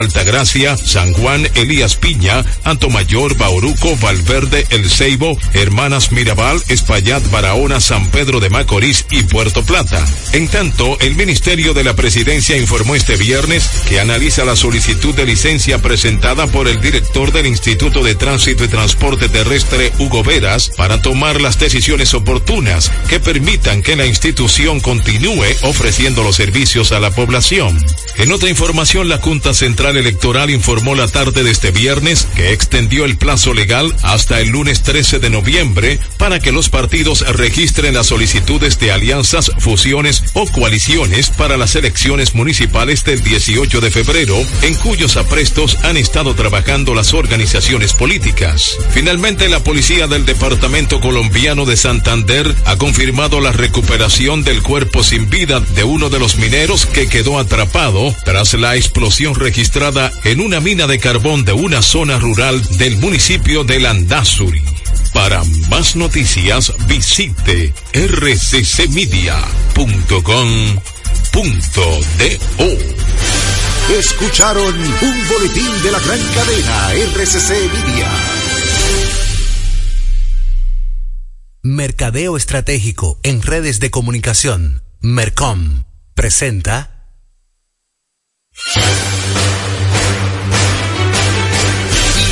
Altagracia, San Juan, Elías Piña, Antomayor, Bauruco, Valverde, El Ceibo, Hermanas Mirabal, Espaillat, Barahona, San Pedro de Macorís y Puerto Plata. En tanto, el Ministerio de la Presidencia informó este viernes que analiza la solicitud de licencia presentada por el director del Instituto de Tránsito y Transporte Terrestre, Hugo Veras, para tomar las decisiones oportunas que permitan que la institución continúe ofreciendo los servicios a la población. En otra información, la Junta Central Electoral informó la tarde de este viernes que extendió el plazo legal hasta el lunes 13 de noviembre para que los partidos registren las solicitudes de alianzas, fusiones o coaliciones para las elecciones municipales del 18 de febrero, en cuyos aprestos han estado trabajando las organizaciones políticas. Finalmente, la policía del Departamento Colombiano de Santander ha confirmado la recuperación del cuerpo sin vida de uno de los mineros que quedó atrapado tras la explosión registrada en una mina de carbón de una zona rural del municipio de Landazuri. Para más noticias visite rccmedia.com.do. Escucharon un boletín de la gran cadena RCC Media. Mercadeo Estratégico en redes de comunicación. Mercom presenta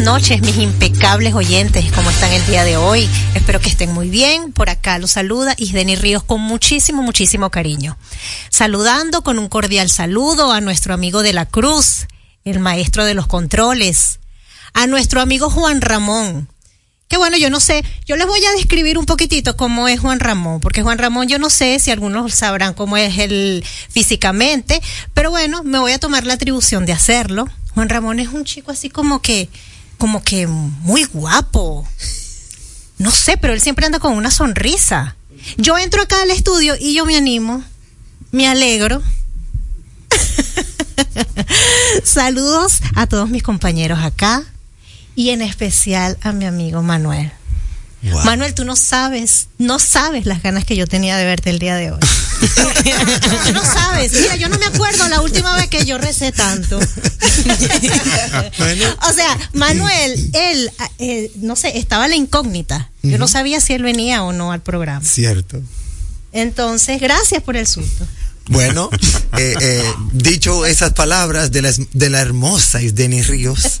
Noches, mis impecables oyentes. ¿Cómo están el día de hoy? Espero que estén muy bien. Por acá los saluda Isdeni Ríos con muchísimo, muchísimo cariño. Saludando con un cordial saludo a nuestro amigo de la Cruz, el maestro de los controles, a nuestro amigo Juan Ramón. Que bueno, yo no sé, yo les voy a describir un poquitito cómo es Juan Ramón, porque Juan Ramón yo no sé si algunos sabrán cómo es él físicamente, pero bueno, me voy a tomar la atribución de hacerlo. Juan Ramón es un chico así como que como que muy guapo. No sé, pero él siempre anda con una sonrisa. Yo entro acá al estudio y yo me animo, me alegro. Saludos a todos mis compañeros acá y en especial a mi amigo Manuel. Wow. Manuel, tú no sabes, no sabes las ganas que yo tenía de verte el día de hoy. Tú no sabes. Mira, yo no me acuerdo la última vez que yo recé tanto. o sea, Manuel, él, él, no sé, estaba la incógnita. Yo no sabía si él venía o no al programa. Cierto. Entonces, gracias por el susto. Bueno, eh, eh, dicho esas palabras de la, de la hermosa Isdeni Ríos,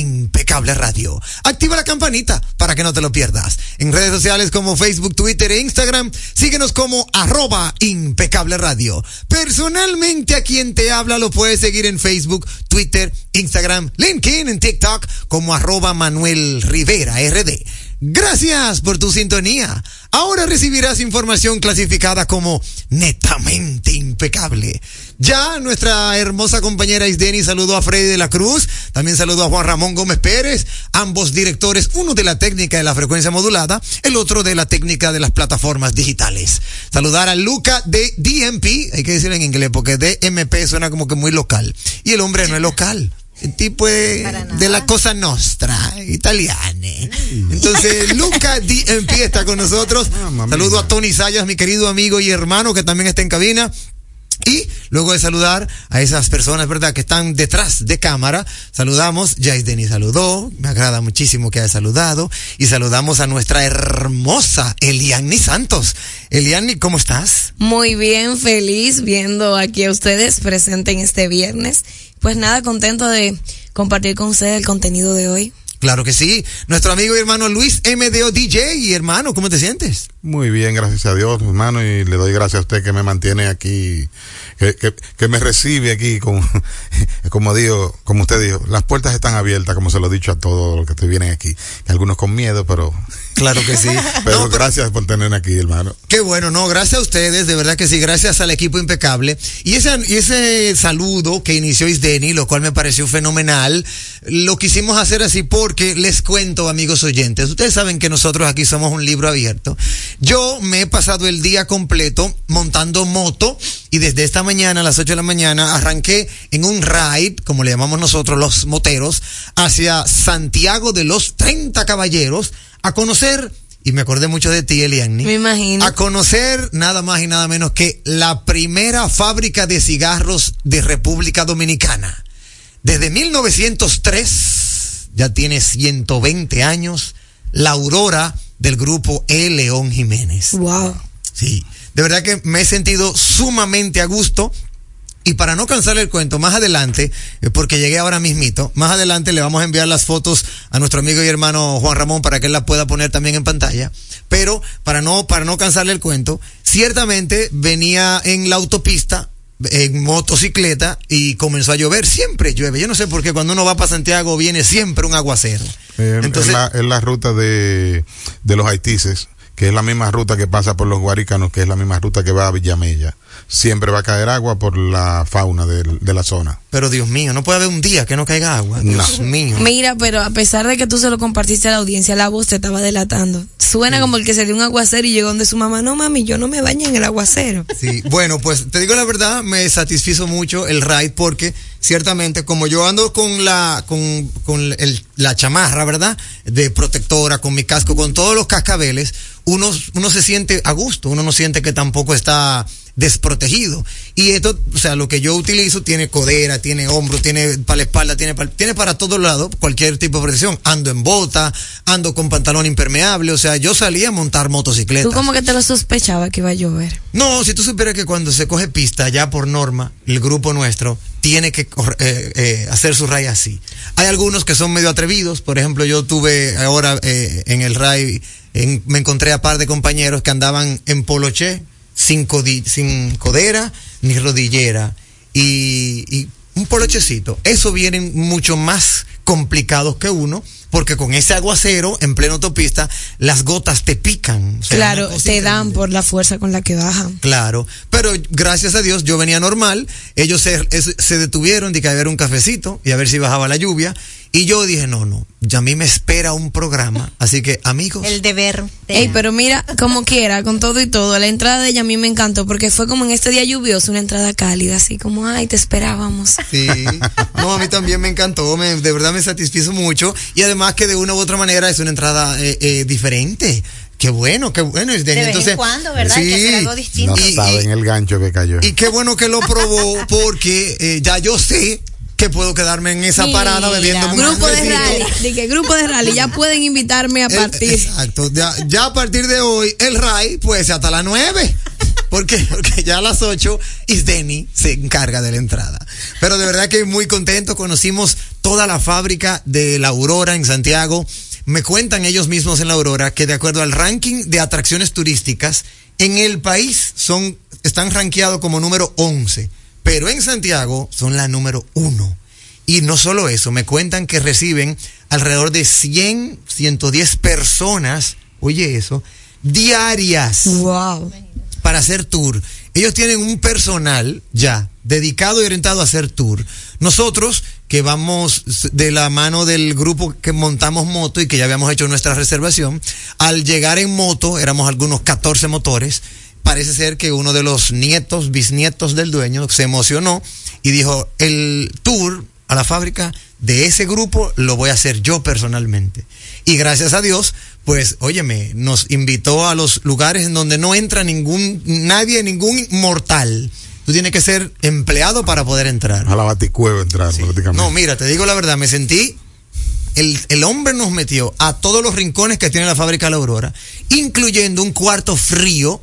Impecable Radio. Activa la campanita para que no te lo pierdas. En redes sociales como Facebook, Twitter e Instagram, síguenos como arroba Impecable Radio. Personalmente a quien te habla lo puedes seguir en Facebook, Twitter, Instagram, LinkedIn, en TikTok como arroba Manuel Rivera RD. Gracias por tu sintonía. Ahora recibirás información clasificada como netamente impecable. Ya nuestra hermosa compañera Isdeni saludó a Freddy de la Cruz, también saludó a Juan Ramón Gómez Pérez, ambos directores, uno de la técnica de la frecuencia modulada, el otro de la técnica de las plataformas digitales. Saludar a Luca de DMP, hay que decirlo en inglés porque DMP suena como que muy local. Y el hombre no es local el tipo es de la cosa nostra, italiana. Entonces, Luca DMP está con nosotros. Saludo a Tony Sayas, mi querido amigo y hermano, que también está en cabina. Y luego de saludar a esas personas, ¿verdad?, que están detrás de cámara, saludamos, Jais Denis saludó, me agrada muchísimo que haya saludado, y saludamos a nuestra hermosa Eliani Santos. Eliani, ¿cómo estás? Muy bien, feliz viendo aquí a ustedes presentes en este viernes. Pues nada, contento de compartir con ustedes el contenido de hoy. Claro que sí. Nuestro amigo y hermano Luis MDO DJ. Y hermano, ¿cómo te sientes? Muy bien, gracias a Dios, hermano. Y le doy gracias a usted que me mantiene aquí, que, que, que me recibe aquí, con, como digo, como usted dijo, las puertas están abiertas, como se lo he dicho a todos los que te vienen aquí. Algunos con miedo, pero. Claro que sí. pero no, gracias por tenerme aquí, hermano. Qué bueno, no, gracias a ustedes, de verdad que sí, gracias al equipo impecable. Y ese, y ese saludo que inició Isdeni, lo cual me pareció fenomenal, lo quisimos hacer así porque les cuento, amigos oyentes, ustedes saben que nosotros aquí somos un libro abierto. Yo me he pasado el día completo montando moto y desde esta mañana a las 8 de la mañana arranqué en un ride, como le llamamos nosotros los moteros, hacia Santiago de los 30 Caballeros a conocer y me acordé mucho de ti, Eliani. Me imagino. A conocer nada más y nada menos que la primera fábrica de cigarros de República Dominicana. Desde 1903, ya tiene 120 años, la aurora del grupo E. León Jiménez. Wow. Sí, de verdad que me he sentido sumamente a gusto. Y para no cansar el cuento, más adelante, porque llegué ahora mismito, más adelante le vamos a enviar las fotos a nuestro amigo y hermano Juan Ramón para que él las pueda poner también en pantalla. Pero para no, para no cansarle el cuento, ciertamente venía en la autopista en motocicleta y comenzó a llover. Siempre llueve. Yo no sé por qué cuando uno va para Santiago viene siempre un aguacero. Eh, Entonces, es, la, es la ruta de, de los haitises que es la misma ruta que pasa por los guaricanos, que es la misma ruta que va a Villamella. Siempre va a caer agua por la fauna de, de, la zona. Pero Dios mío, no puede haber un día que no caiga agua. Dios no. mío. Mira, pero a pesar de que tú se lo compartiste a la audiencia, la voz te estaba delatando. Suena sí. como el que se dio un aguacero y llegó donde su mamá, no mami, yo no me baño en el aguacero. Sí, bueno, pues te digo la verdad, me satisfizo mucho el ride porque ciertamente como yo ando con la con, con el, la chamarra, ¿verdad? De protectora, con mi casco, con todos los cascabeles, uno, uno se siente a gusto, uno no siente que tampoco está desprotegido. Y esto, o sea, lo que yo utilizo tiene codera, tiene hombro, tiene para la espalda, tiene para, tiene para todos lados cualquier tipo de protección. Ando en bota, ando con pantalón impermeable, o sea, yo salía a montar motocicleta. ¿Tú como que te lo sospechaba que iba a llover? No, si tú supieras que cuando se coge pista, ya por norma, el grupo nuestro tiene que eh, eh, hacer su ray así. Hay algunos que son medio atrevidos, por ejemplo, yo tuve ahora eh, en el ray, en, me encontré a par de compañeros que andaban en poloché, sin, codi sin codera ni rodillera. Y, y, un polochecito. Eso vienen mucho más complicados que uno, porque con ese aguacero en plena autopista, las gotas te pican. O sea, Claro, te dan por la fuerza con la que bajan. Claro, pero gracias a Dios yo venía normal, ellos se, se detuvieron de que había un cafecito y a ver si bajaba la lluvia y yo dije, no, no, ya a mí me espera un programa, así que amigos, El deber. de- Ey, pero mira, como quiera, con todo y todo, la entrada de ella a mí me encantó porque fue como en este día lluvioso, una entrada cálida, así como, ay, te esperábamos. sí, no, a mí también me encantó, me- de verdad me satisfizo mucho y además que de una u otra manera es una entrada eh, eh, diferente. Qué bueno, qué bueno. de vez en cuando, ¿verdad? Hay que algo distinto. No Y- saben y- el gancho que cayó. Y qué bueno que lo probó porque eh, ya yo sé que puedo quedarme en esa parada Mira, bebiendo un Grupo de rally, dije, grupo de rally, ya pueden invitarme a El- partir. exacto. Ya, ya a partir de hoy, el RAI puede ser hasta las 9. ¿Por qué? Porque ya a las 8 Isdeni se encarga de la entrada. Pero de verdad que muy contento. Conocimos toda la fábrica de la Aurora en Santiago. Me cuentan ellos mismos en la Aurora que de acuerdo al ranking de atracciones turísticas, en el país son, están rankeados como número 11. Pero en Santiago son la número 1. Y no solo eso, me cuentan que reciben alrededor de 100, 110 personas, oye eso, diarias Wow. para hacer tour. Ellos tienen un personal ya dedicado y orientado a hacer tour. Nosotros, que vamos de la mano del grupo que montamos moto y que ya habíamos hecho nuestra reservación, al llegar en moto, éramos algunos 14 motores, parece ser que uno de los nietos, bisnietos del dueño, se emocionó y dijo, el tour a la fábrica de ese grupo lo voy a hacer yo personalmente. Y gracias a Dios, pues, óyeme, nos invitó a los lugares en donde no entra ningún, nadie, ningún mortal. Tú tienes que ser empleado para poder entrar. A la baticueva entrar prácticamente. No, mira, te digo la verdad, me sentí. El, el hombre nos metió a todos los rincones que tiene la fábrica La Aurora, incluyendo un cuarto frío,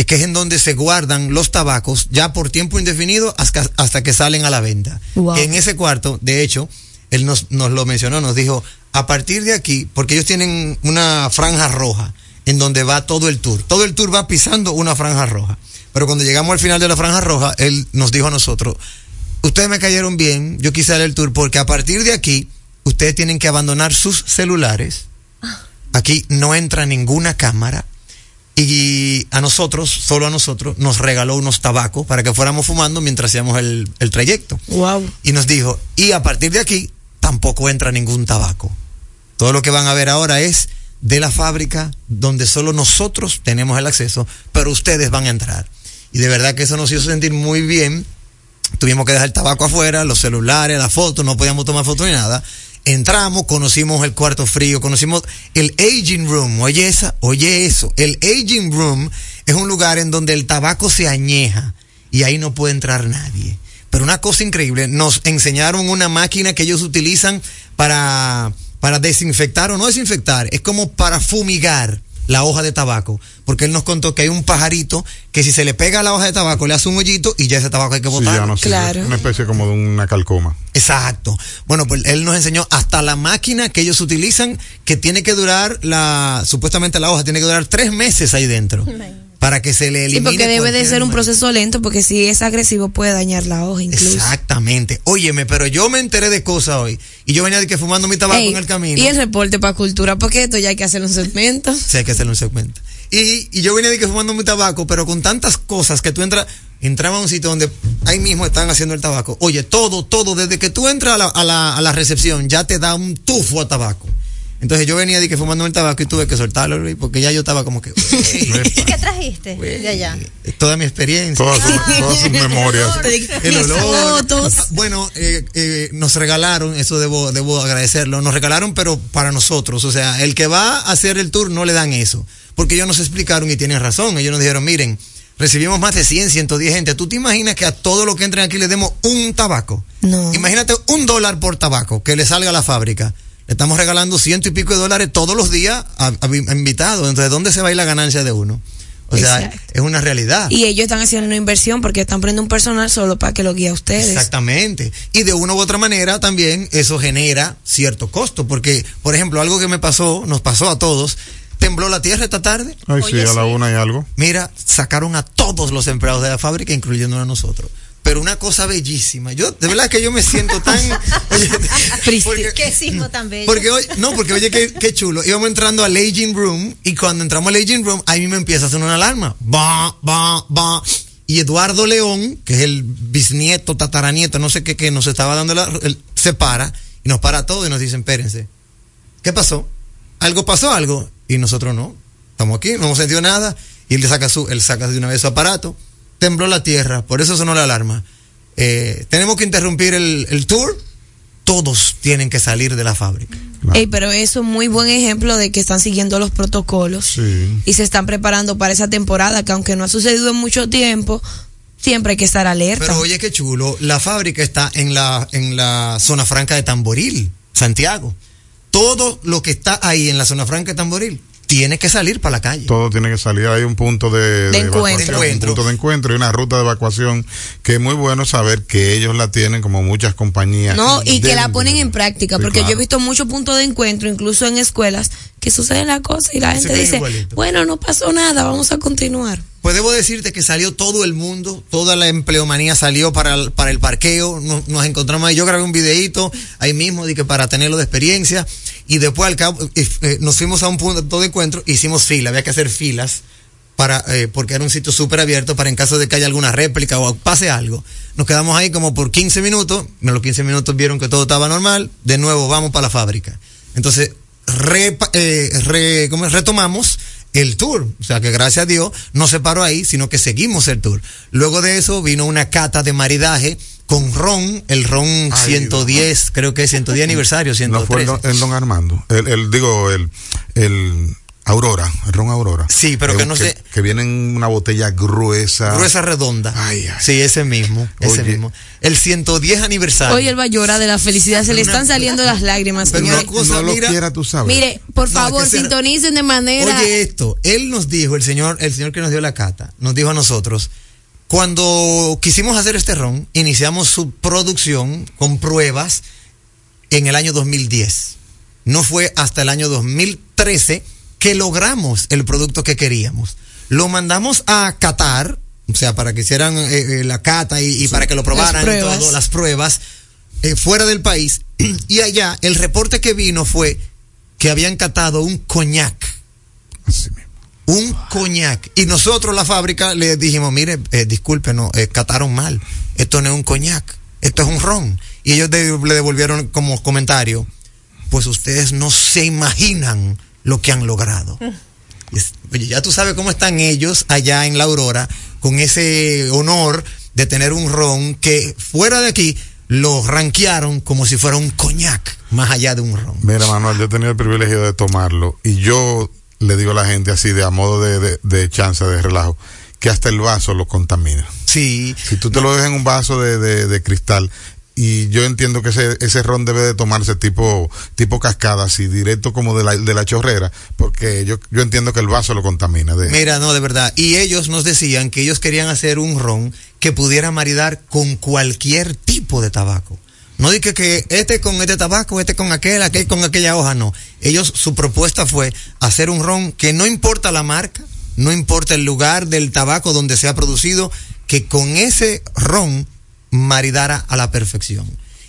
eh, que es en donde se guardan los tabacos ya por tiempo indefinido hasta, hasta que salen a la venta. Wow. En ese cuarto, de hecho, él nos, nos lo mencionó, nos dijo, a partir de aquí, porque ellos tienen una franja roja en donde va todo el tour. Todo el tour va pisando una franja roja. Pero cuando llegamos al final de la franja roja, él nos dijo a nosotros, ustedes me cayeron bien, yo quise dar el tour porque a partir de aquí, ustedes tienen que abandonar sus celulares. Aquí no entra ninguna cámara. Y a nosotros, solo a nosotros, nos regaló unos tabacos para que fuéramos fumando mientras hacíamos el, el trayecto. Wow. Y nos dijo, y a partir de aquí tampoco entra ningún tabaco. Todo lo que van a ver ahora es de la fábrica donde solo nosotros tenemos el acceso, pero ustedes van a entrar. Y de verdad que eso nos hizo sentir muy bien. Tuvimos que dejar el tabaco afuera, los celulares, las fotos, no podíamos tomar fotos ni nada. Entramos, conocimos el cuarto frío, conocimos el aging room. Oye esa, oye eso. El aging room es un lugar en donde el tabaco se añeja y ahí no puede entrar nadie. Pero una cosa increíble, nos enseñaron una máquina que ellos utilizan para, para desinfectar o no desinfectar, es como para fumigar la hoja de tabaco, porque él nos contó que hay un pajarito que si se le pega a la hoja de tabaco le hace un hoyito y ya ese tabaco hay que Sí, botar. ya no sé, Claro. Una especie como de una calcoma. Exacto. Bueno, pues él nos enseñó hasta la máquina que ellos utilizan que tiene que durar la, supuestamente la hoja tiene que durar tres meses ahí dentro para que se le Sí, elimine. porque debe de ser un proceso lento, porque si es agresivo puede dañar la hoja incluso. Exactamente. Óyeme, pero yo me enteré de cosas hoy y yo venía de que fumando mi tabaco Ey, en el camino. y el reporte para cultura, porque esto ya hay que hacer un segmento. Sí, hay que hacerle un segmento. Y, y yo venía de que fumando mi tabaco, pero con tantas cosas que tú entras, entraba a un sitio donde ahí mismo están haciendo el tabaco. Oye, todo, todo, desde que tú entras a la, a la, a la recepción, ya te da un tufo a tabaco. Entonces yo venía de que fumando el tabaco y tuve que soltarlo, Luis, porque ya yo estaba como que, ¿Y qué trajiste de allá? toda mi experiencia. Todas sus, todas sus memorias. El olor. Fotos. Bueno, eh, eh, nos regalaron, eso debo, debo agradecerlo, nos regalaron, pero para nosotros. O sea, el que va a hacer el tour no le dan eso. Porque ellos nos explicaron y tienen razón. Ellos nos dijeron, miren, recibimos más de 100, 110 gente. ¿Tú te imaginas que a todos los que entren aquí le demos un tabaco? No. Imagínate un dólar por tabaco que le salga a la fábrica. Le estamos regalando ciento y pico de dólares todos los días a, invitados. Entonces, ¿dónde se va a ir la ganancia de uno? O sea, Exacto. es una realidad. Y ellos están haciendo una inversión porque están poniendo un personal solo para que lo guíe a ustedes. Exactamente. Y de una u otra manera también eso genera cierto costo, porque, por ejemplo, algo que me pasó, nos pasó a todos, tembló la tierra esta tarde. Ay, sí, a la sí. una y algo. Mira, sacaron a todos los empleados de la fábrica, incluyendo a nosotros. Pero una cosa bellísima. Yo, de verdad que yo me siento tan. oye, porque- Qué sismo tan bello. porque oye, no, porque oye, qué, qué chulo. Íbamos entrando al aging room y cuando entramos al aging room, ahí me empieza a sonar una alarma. Va, va, va. Y Eduardo León, que es el bisnieto, tataranieto, no sé qué, que nos estaba dando la, él se para y nos para todo y nos dice, espérense. ¿Qué pasó? ¿Algo pasó algo? Y nosotros no. Estamos aquí, no hemos sentido nada. Y él le saca su, él saca de una vez su aparato. Tembló la tierra, por eso sonó la alarma. Eh, tenemos que interrumpir el, el tour. Todos tienen que salir de la fábrica. Ey, pero eso es muy buen ejemplo de que están siguiendo los protocolos Sí. y se están preparando para esa temporada que aunque no ha sucedido en mucho tiempo, siempre hay que estar alerta. Pero oye, qué chulo. La fábrica está en la, en la zona franca de Tamboril, Santiago. Todo lo que está ahí en la zona franca de Tamboril tiene que salir para la calle. Todo tiene que salir. Hay un punto de, De encuentro. evacuación, Encuentro. un punto de encuentro y una ruta de evacuación que es muy bueno saber que ellos la tienen como muchas compañías. No, y que la ponen en práctica, Sí, porque yo he visto muchos puntos de encuentro, incluso en escuelas, que suceden las cosas y la gente dice, igualito. bueno, no pasó nada, vamos a continuar. Pues debo decirte que salió todo el mundo, toda la empleomanía salió para el, para el parqueo, nos, nos encontramos ahí, yo grabé un videíto ahí mismo de que para tenerlo de experiencia y después al cabo eh, eh, nos fuimos a un punto de encuentro, hicimos fila, había que hacer filas para eh, porque era un sitio súper abierto para en caso de que haya alguna réplica o pase algo. Nos quedamos ahí como por 15 minutos, en los 15 minutos vieron que todo estaba normal, de nuevo vamos para la fábrica. Entonces, eh, re- ¿cómo retomamos el tour. O sea que gracias a Dios no se paró ahí, sino que seguimos el tour. Luego de eso vino una cata de maridaje con ron, el ron Ay, 110, creo que es 110 aniversario, No fue el 113. don, el don Armando. El, el- digo, el, el Aurora, el ron Aurora. Sí, pero que no sé- Que viene en una botella gruesa. Gruesa redonda. Ay, ay. Sí, ese mismo, ese Oye. mismo. El 110 aniversario. Hoy él va a llorar de la felicidad, se le están saliendo las lágrimas, Pero señores. una cosa, no lo mira- quiera, tú sabes. Mire, por No, favor, que se- sintonicen de manera... Oye esto, él nos dijo, el señor, el señor que nos dio la cata, nos dijo a nosotros, cuando quisimos hacer este ron, iniciamos su producción con pruebas en el año 2010. No fue hasta el año 2013 que logramos el producto que queríamos. Lo mandamos a Qatar, o sea, para que hicieran eh, eh, la cata y, y para que lo probaran y pruebas. todo, las pruebas, eh, fuera del país. Y allá el reporte que vino fue que habían catado un coñac Así mismo. un coñac. Y nosotros, la fábrica, le dijimos, mire, eh, discúlpenos, eh, cataron mal. Esto no es un coñac, esto es un ron. Y ellos de- le devolvieron como comentario, pues ustedes no se imaginan lo que han logrado. Es- Oye, ya tú sabes cómo están ellos allá en La Aurora, con ese honor de tener un ron que fuera de aquí lo ranquearon como si fuera un coñac, más allá de un ron. Mira, Manuel, yo he tenido el privilegio de tomarlo y yo le digo a la gente así, de a modo de, de, de chance, de relajo, que hasta el vaso lo contamina. Sí, Si tú te lo dejas en un vaso de, de, de cristal, y yo entiendo que ese, ese ron debe de tomarse tipo, tipo cascada, así, directo como de la, de la chorrera, porque yo, yo entiendo que el vaso lo contamina. De, Mira, no, de verdad. Y ellos nos decían que ellos querían hacer un ron que pudiera maridar con cualquier tipo de tabaco. No dije que este con este tabaco, este con aquel, aquel con aquella hoja, no. Ellos, su propuesta fue hacer un ron que no importa la marca, no importa el lugar del tabaco donde se ha producido, que con ese ron maridara a la perfección.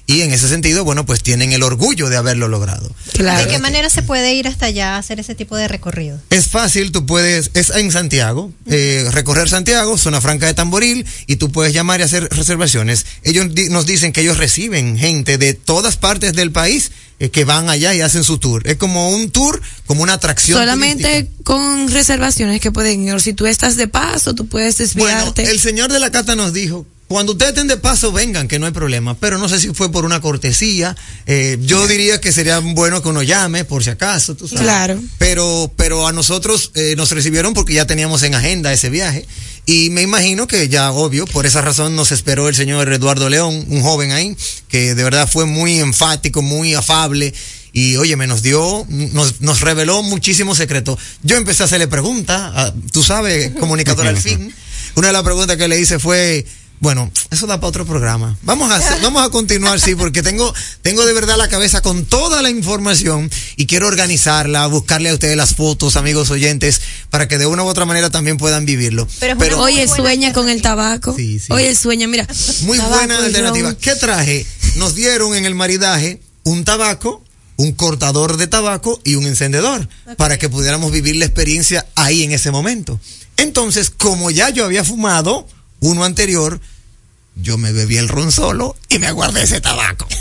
Y en ese sentido, bueno, pues tienen el orgullo de haberlo logrado. Claro. ¿De qué manera se puede ir hasta allá a hacer ese tipo de recorrido? Es fácil, tú puedes, es en Santiago, eh, recorrer Santiago, zona franca de Tamboril, y tú puedes llamar y hacer reservaciones. Ellos di- nos dicen que ellos reciben gente de todas partes del país que van allá y hacen su tour. Es como un tour, como una atracción. Solamente turística. con reservaciones que pueden ir. Si tú estás de paso, tú puedes Bueno, desviarte. el señor de la cata nos dijo, cuando ustedes estén de paso, vengan, que no hay problema. Pero no sé si fue por una cortesía. Eh, yo diría que sería bueno que uno llame, por si acaso, tú sabes. Claro. Pero, pero a nosotros eh, nos recibieron porque ya teníamos en agenda ese viaje. Y me imagino que ya, obvio, por esa razón nos esperó el señor Eduardo León, un joven ahí, que de verdad fue muy enfático, muy afable. Y oye, me nos dio, nos, nos reveló muchísimos secretos. Yo empecé a hacerle preguntas, tú sabes, comunicador al fin. Una de las preguntas que le hice fue, Bueno, eso da para otro programa. Vamos a hacer- vamos a continuar, sí, porque tengo, tengo de verdad la cabeza con toda la información y quiero organizarla, buscarle a ustedes las fotos, amigos oyentes, para que de una u otra manera también puedan vivirlo. Pero muy Oye, sueña con el tabaco. Sí, sí. Oye, sueña, mira. Muy tabaco, buena alternativa. ron. ¿Qué traje? Nos dieron en el maridaje un tabaco, un cortador de tabaco y un encendedor para que pudiéramos vivir la experiencia ahí en ese momento. Entonces, como ya yo había fumado uno anterior, yo me bebí el ron solo y me aguardé ese tabaco.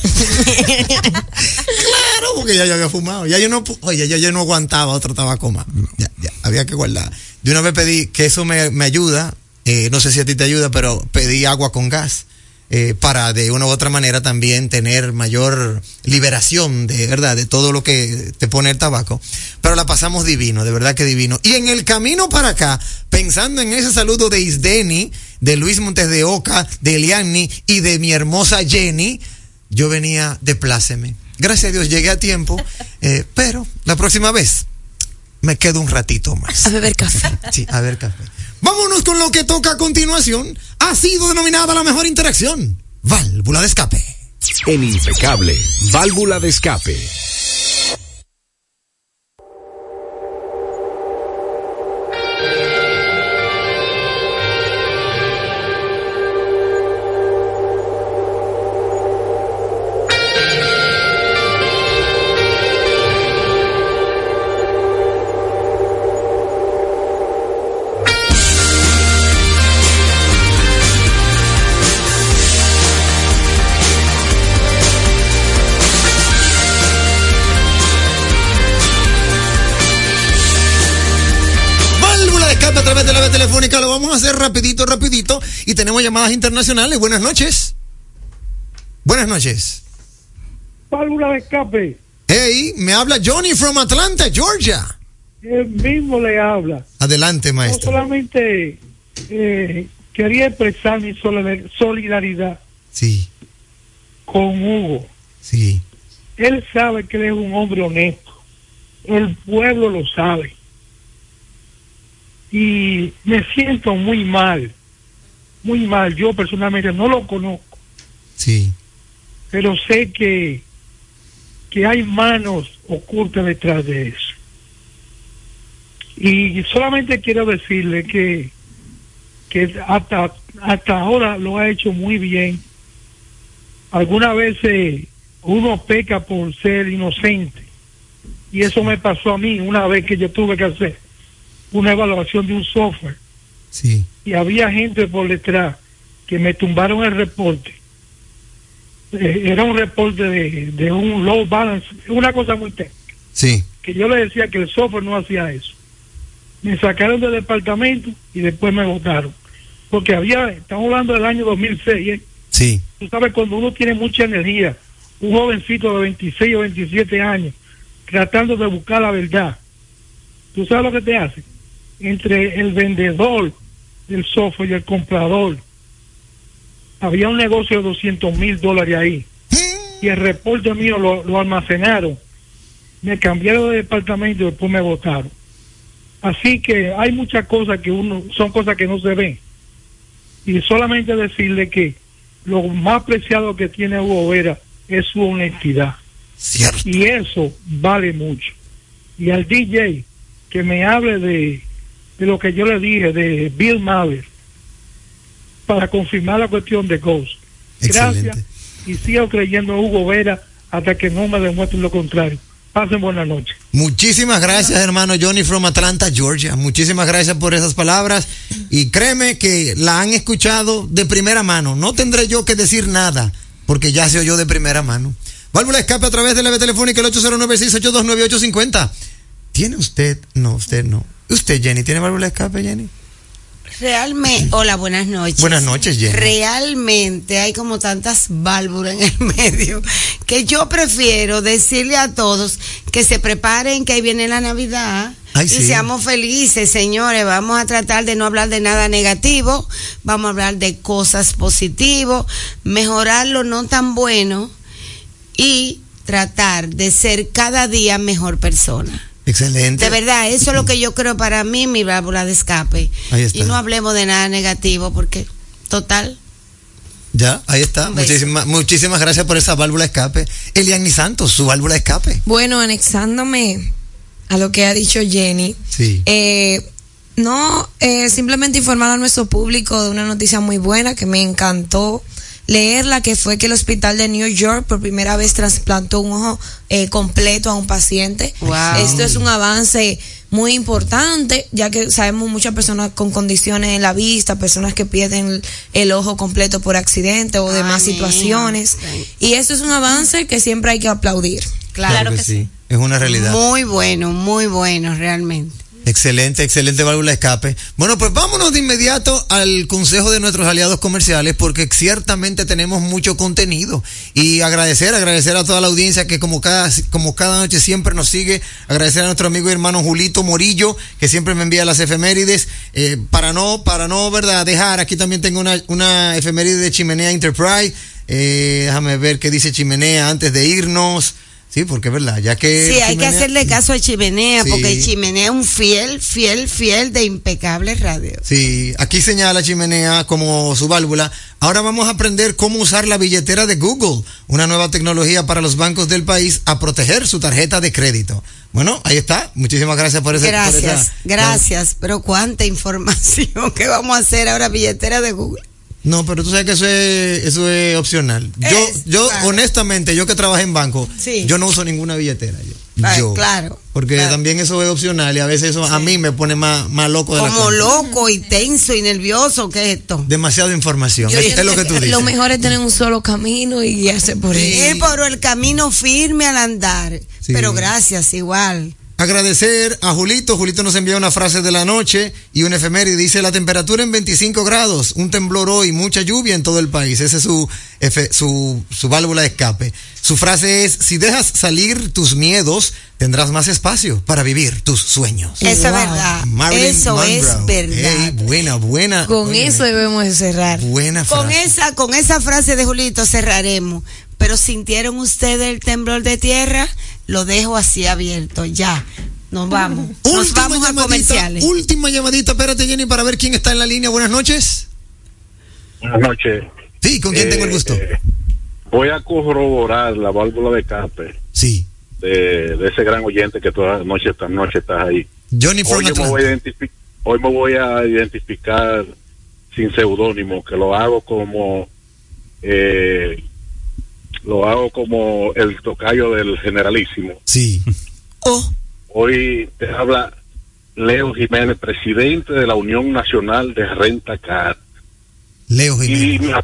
claro, porque ya yo había fumado. Ya yo no, oye, ya yo no aguantaba otro tabaco más. Ya, ya, había que guardar. De una vez pedí que eso me, me ayuda. eh, no sé si a ti te ayuda, pero pedí agua con gas. Eh, para de una u otra manera también tener mayor liberación de verdad de todo lo que te pone el tabaco. Pero la pasamos divino de verdad que divino. Y en el camino para acá pensando en ese saludo de Isdeni de Luis Montes de Oca de Eliani y de mi hermosa Jenny yo venía de pláceme. Gracias a Dios llegué a tiempo eh, pero la próxima vez me quedo un ratito más. A beber café. Sí, a ver café. Vámonos con lo que toca a continuación. Ha sido denominada la mejor interacción. Válvula de escape. El impecable. Válvula de escape. Llamadas internacionales. Buenas noches. Buenas noches. válvula de escape. Hey, me habla Johnny from Atlanta, Georgia. Él mismo le habla. Adelante, maestro. solamente eh, quería expresar mi solidar- solidaridad Sí, con Hugo. sí. Él sabe que él es un hombre honesto. El pueblo lo sabe. Y me siento muy mal. Muy mal. Yo personalmente no lo conozco. Sí, pero sé que, que hay manos ocultas detrás de eso. Y solamente quiero decirle que, que hasta, hasta ahora lo ha hecho muy bien. Algunas veces uno peca por ser inocente. Y eso me pasó a mí una vez que yo tuve que hacer una evaluación de un software sí. Y había gente por detrás que me tumbaron el reporte. Eh, era un reporte de, de un low balance, una cosa muy técnica, Sí, que yo le decía que el software no hacía eso. Me sacaron del departamento y después me votaron. Porque había, estamos hablando del año 2006, ¿eh? sí. tú sabes, cuando uno tiene mucha energía, un jovencito de 26 o 27 años, tratando de buscar la verdad, ¿tú sabes lo que te hace? Entre el vendedor del software y el comprador, había un negocio de 200 mil dólares ahí, y el reporte mío lo, lo almacenaron, me cambiaron de departamento y después me votaron. Así que hay muchas cosas que uno, son cosas que no se ven. Y solamente decirle que lo más preciado que tiene Hugo Vera es su honestidad. Cierto. Y eso vale mucho. Y al DJ que me hable de, de lo que yo le dije de Bill Maher para confirmar la cuestión de Ghost. Excelente. Gracias y sigo creyendo en Hugo Vera hasta que no me demuestren lo contrario. Pasen buenas noches. Muchísimas gracias, hermano Johnny from Atlanta, Georgia. Muchísimas gracias por esas palabras. Y créeme que la han escuchado de primera mano. No tendré yo que decir nada, porque ya se oyó de primera mano. Válvula escape a través de la vía telefónica el 809-682-9850. ¿Tiene usted? No, usted no. ¿Usted, Jenny, tiene válvula de escape, Jenny? Realmente, hola, buenas noches. Buenas noches, Jenny. Realmente hay como tantas válvulas en el medio que yo prefiero decirle a todos que se preparen, que ahí viene la Navidad. Ay, y sí. seamos felices, señores. Vamos a tratar de no hablar de nada negativo. Vamos a hablar de cosas positivas, mejorar lo no tan bueno y tratar de ser cada día mejor persona. Excelente. De verdad, eso es lo que yo creo para mí, mi válvula de escape. Ahí está. Y no hablemos de nada negativo porque, total, Ya, ahí está. Muchísimas, muchísimas gracias por esa válvula de escape. Eliani Santos, su válvula de escape. Bueno, anexándome a lo que ha dicho Jenny, Sí. eh, no, eh, simplemente informar a nuestro público de una noticia muy buena que me encantó leerla, que fue que el hospital de New York por primera vez trasplantó un ojo eh, completo a un paciente. Wow. Esto es un avance muy importante, ya que sabemos muchas personas con condiciones en la vista, personas que pierden el ojo completo por accidente o demás Amén. situaciones. Y esto es un avance que siempre hay que aplaudir. Claro, que sí. Es una realidad. Muy bueno, muy bueno, realmente. Excelente, excelente válvula de escape. Bueno, pues vámonos de inmediato al consejo de nuestros aliados comerciales porque ciertamente tenemos mucho contenido. Y agradecer, agradecer a toda la audiencia que como cada, como cada noche siempre nos sigue, agradecer a nuestro amigo y hermano Julito Morillo que siempre me envía las efemérides. Eh, para no, para no, verdad, dejar, aquí también tengo una, una efeméride de Chimenea Enterprise, eh, déjame ver qué dice Chimenea antes de irnos. Sí, porque es verdad, ya que... Sí, hay que hacerle caso a Chimenea, Sí. porque Chimenea es un fiel, fiel, fiel de impecable radio. Sí, aquí señala Chimenea como su válvula. Ahora vamos a aprender cómo usar la billetera de Google, una nueva tecnología para los bancos del país a proteger su tarjeta de crédito. Bueno, ahí está. Muchísimas gracias por ese. por Gracias, esa- gracias. Pero cuánta información que vamos a hacer ahora billetera de Google. No, pero tú sabes que eso es, eso es opcional. Yo, Es, yo claro. honestamente, yo que trabajé en banco, Sí. yo no uso ninguna billetera. Yo, Ah, Yo. claro, Porque claro. también eso es opcional y a veces eso a mí me pone más, más loco de la Como loco y tenso y nervioso, ¿qué es esto? Demasiada información. Yo Es, lo que tú dices. Lo mejor es tener un solo camino y guiarse por él. Ir por el camino firme al andar. Sí. Pero gracias, igual. Agradecer a Julito. Julito nos envía una frase de la noche y un efeméride. Dice la temperatura en 25 grados, un temblor hoy, mucha lluvia en todo el país. Esa es su, su, su válvula de escape. Su frase es, si dejas salir tus miedos, tendrás más espacio para vivir tus sueños. Eso es Wow. verdad. Marilyn Eso es verdad. Buena, buena. Con Óyeme, eso debemos de cerrar. Buena frase. Con esa, con esa frase de Julito cerraremos. Pero sintieron ustedes el temblor de tierra, lo dejo así abierto. Ya. Nos vamos. Nos Última vamos a llamadita, comerciales. última llamadita. Espérate, Jenny, para ver quién está en la línea. Buenas noches. Buenas noches. Sí, ¿con quién Eh, tengo el gusto? eh, voy a corroborar la válvula de escape Sí. de, de ese gran oyente que toda noche, esta noche estás ahí. Johnny Hoy me voy a, hoy me voy a identificar sin seudónimo, que lo hago como eh, lo hago como el tocayo del generalísimo. Sí. Oh, Hoy te habla Leo Jiménez, presidente de la Unión Nacional de Renta Car. Leo Jiménez. y me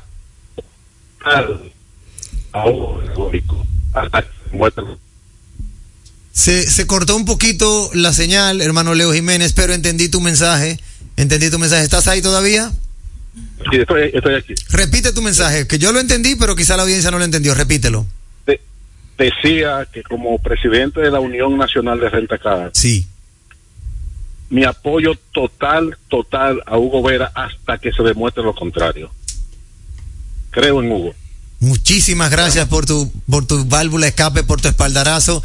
Se, se cortó un poquito la señal, hermano Leo Jiménez, pero entendí tu mensaje. Entendí tu mensaje. ¿Estás ahí todavía? Sí, estoy, estoy aquí. Repite tu mensaje, que yo lo entendí, pero quizá la audiencia no lo entendió. Repítelo. De- decía que como presidente de la Unión Nacional de Renta Car, Sí. mi apoyo total, total a Hugo Vera hasta que se demuestre lo contrario. Creo en Hugo. Muchísimas gracias por tu, por tu válvula escape, por tu espaldarazo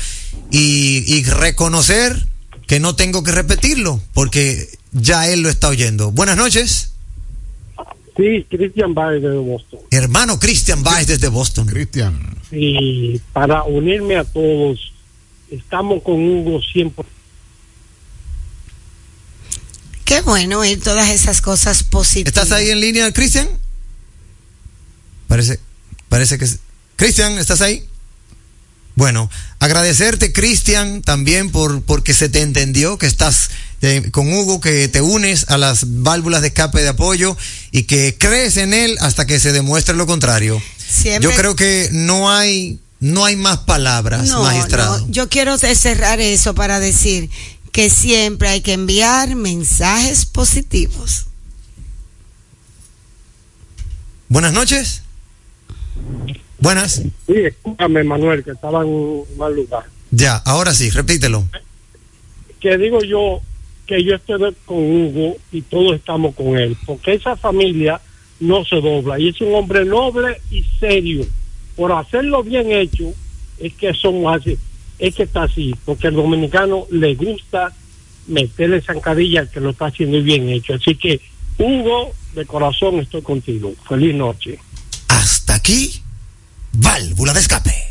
y, y reconocer que no tengo que repetirlo, porque ya él lo está oyendo. Buenas noches, Sí, Christian Baez de Boston. hermano Christian Baez desde Boston. Cristian. Y para unirme a todos, estamos con Hugo siempre. qué bueno oír todas esas cosas positivas. ¿Estás ahí en línea, Cristian? Parece, parece que... Cristian, ¿estás ahí? Bueno, agradecerte, Cristian, también por porque se te entendió que estás eh, con Hugo, que te unes a las válvulas de escape de apoyo y que crees en él hasta que se demuestre lo contrario. Siempre- Yo creo que no hay no hay más palabras, No, magistrado. no, yo quiero cerrar eso para decir que siempre hay que enviar mensajes positivos. Buenas noches. Buenas. Sí, escúchame, Manuel, que estaba en un mal lugar. Ya, ahora sí, repítelo. Que digo yo que yo estoy con Hugo y todos estamos con él, porque esa familia no se dobla y es un hombre noble y serio. Por hacerlo bien hecho, es que somos así, es que está así, porque al dominicano le gusta meterle zancadilla que lo está haciendo bien hecho. Así que, Hugo, de corazón estoy contigo. Feliz noche. Así Aquí, válvula de escape.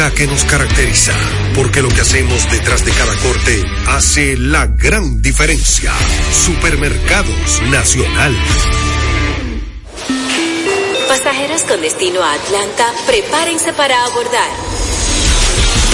que nos caracteriza, porque lo que hacemos detrás de cada corte hace la gran diferencia. Supermercados Nacional. Pasajeros con destino a Atlanta, prepárense para abordar.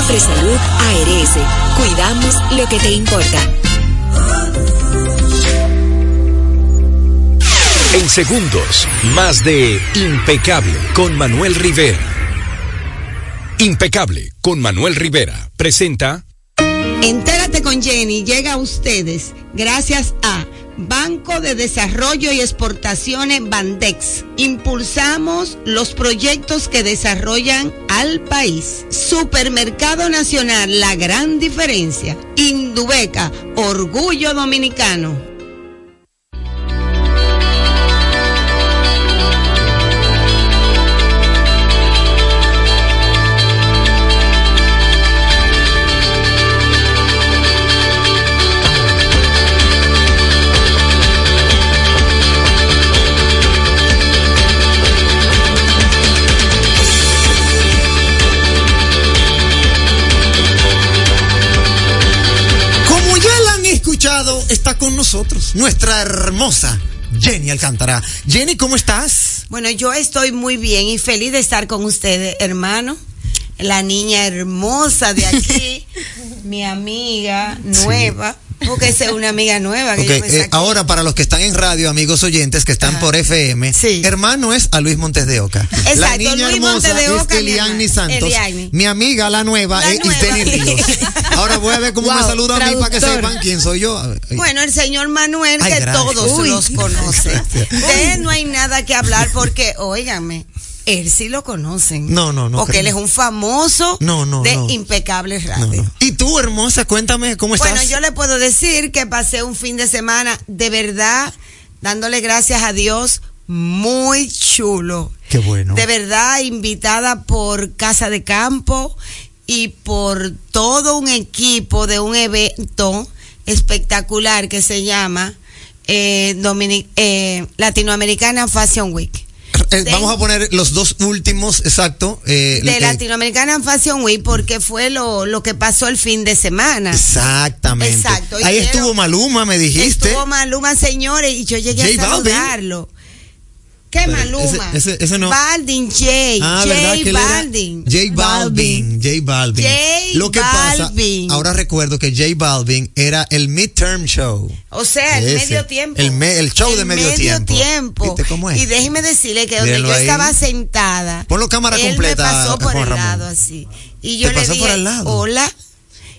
confiar. Mafre Salud ARS, cuidamos lo que te importa. En segundos, más de Impecable con Manuel Rivera. Impecable con Manuel Rivera presenta Entérate con Jenny llega a ustedes gracias a Banco de Desarrollo y Exportaciones Bandex. Impulsamos los proyectos que desarrollan al país. Supermercado Nacional, la gran diferencia. Indubeca, orgullo dominicano. Está con nosotros nuestra hermosa Jenny Alcántara. Jenny, ¿cómo estás? Bueno, yo estoy muy bien y feliz de estar con ustedes, hermano. la niña hermosa de aquí, mi amiga nueva, porque esa es una amiga nueva que yo me eh, ahora para los que están en radio, amigos oyentes que están por FM, hermano es a Luis Montes de Oca. la Exacto, niña Luis hermosa de es Oca, mi Eliani. Santos. Eliani. Mi amiga, la nueva, La es. Isdeni Ríos. Ahora voy a ver cómo me saluda a mí para que sepan quién soy yo. Bueno, el señor Manuel, Ay, que gracias. todos Uy. los conocen. De él no hay nada que hablar porque, óigame, él sí lo conocen. No, no, no. Porque creo. él es un famoso No, no, de no. impecable No, radio. no. Y tú, hermosa, cuéntame cómo estás. Bueno, yo le puedo decir que pasé un fin de semana de verdad dándole gracias a Dios muy chulo. Qué bueno. De verdad invitada por Casa de Campo y por todo un equipo de un evento espectacular que se llama eh, eh, Latinoamericana Fashion Week. Eh, vamos a poner los dos últimos, exacto. eh, De eh, Latinoamericana Fashion Week porque fue lo, lo que pasó el fin de semana. Exactamente. Exacto, Ahí quiero- estuvo Maluma, me dijiste. Estuvo Maluma, señores, y yo llegué J a Balvin. ¿Qué Maluma? ese- ese- ese no. Balvin, J. Ah, J. Balvin. J Balvin, J Balvin. J Lo que Balvin. pasa, ahora recuerdo que J Balvin era el midterm show. O sea, el Ese, medio tiempo. El, me- el show de medio, tiempo. ¿Viste cómo es? Y déjeme decirle que donde Mírenlo yo ahí. estaba sentada. Ponlo cámara él completa, me pasó por el Ramón. lado así. Y yo ¿Te le pasó dije, por el lado? hola.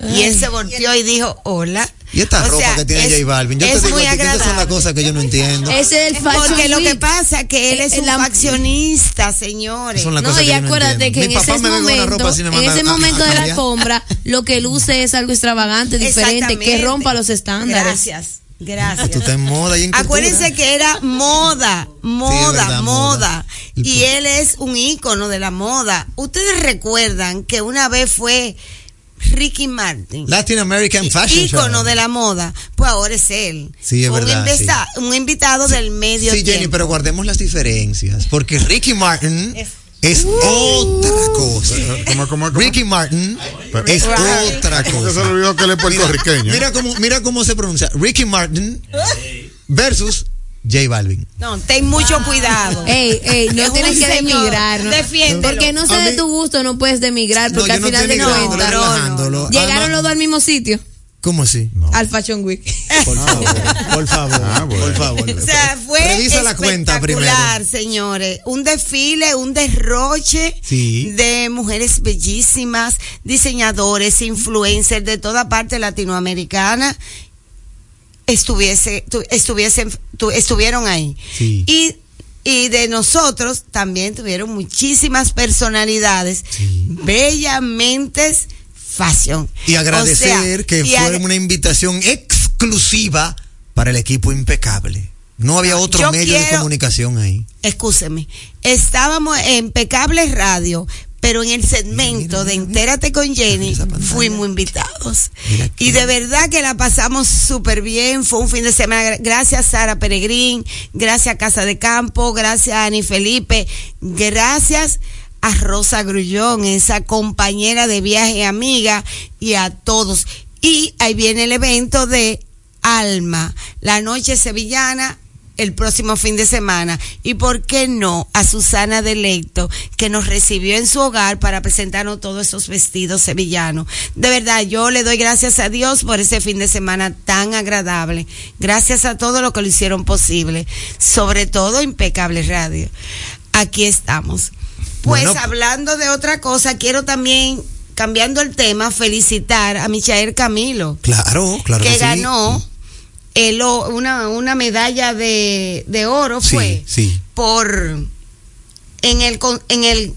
Y él se volteó y dijo, hola. Y esta O ropa sea, que tiene es- J Balvin. Yo es te digo, muy a ti que estas son las agradable. cosas que yo no entiendo. Ese es el Porque lo que pasa que él es Eh, un la- faccionista, señores. Son las No, cosas y que yo no acuérdate entiendo. que en ese momento, así, en ese a- a momento de la alfombra, lo que luce es algo extravagante, diferente, que rompa los estándares. Gracias, gracias. Tú estás en moda y en cultura. Acuérdense que era moda, moda, verdad, moda. moda. El Y él es un ícono de la moda. Ustedes recuerdan que una vez fue Ricky Martin. Latin American Fashion ícono Show. de la moda, pues ahora es él. Sí, es un verdad, invita- un invitado del medio Sí, Jenny, pero guardemos las diferencias. Porque Ricky Martin es, otra cosa. ¿Cómo, cómo, cómo? Ricky Martin es Right. otra cosa. se le olvidó que él es puertorriqueño. Mira, mira cómo, mira cómo se pronuncia. Ricky Martin versus J Balvin. No, ten mucho cuidado. Ey, ey, no Es tienes que demigrar, ¿no? Defiéndelo. Porque no sea A de mí- tu gusto, no puedes demigrar, No, porque yo al no final de cuentas, relajándolo. llegaron Además- los dos al mismo sitio, ¿Cómo así? al Fashion Week. Por favor, por favor, Ah, bueno. por favor. O sea, fue Revisa la cuenta primero. señores. Un desfile, un derroche Sí. de mujeres bellísimas, diseñadores, influencers de toda parte latinoamericana estuviese, tu- estuviesen, tu- estuvieron ahí. Sí. Y, y de nosotros también tuvieron muchísimas personalidades bellamente fashion. Y O agradecer sea, que y fue ag- una invitación exclusiva para el equipo impecable. No había otro yo medio de comunicación ahí. Escúcheme, estábamos en Impecable Radio, pero en el segmento de Entérate con Jenny fuimos invitados. Y de verdad que la pasamos súper bien, fue un fin de semana. Gracias Sara Peregrín, gracias Casa de Campo, gracias Ani Felipe, gracias a Rosa Grullón, esa compañera de viaje amiga, y a todos. Y ahí viene el evento de Alma, la noche sevillana, el próximo fin de semana. Y por qué no a Susana Delecto, que nos recibió en su hogar para presentarnos todos esos vestidos sevillanos. De verdad, yo le doy gracias a Dios por ese fin de semana tan agradable. Gracias a todos los que lo hicieron posible. Sobre todo Impecable Radio. Aquí estamos. Pues Bueno. hablando de otra cosa, quiero también, cambiando el tema, felicitar a Michael Camilo Claro, claro que, que sí. El o- una, una medalla de, de oro fue Sí, sí. por en el en el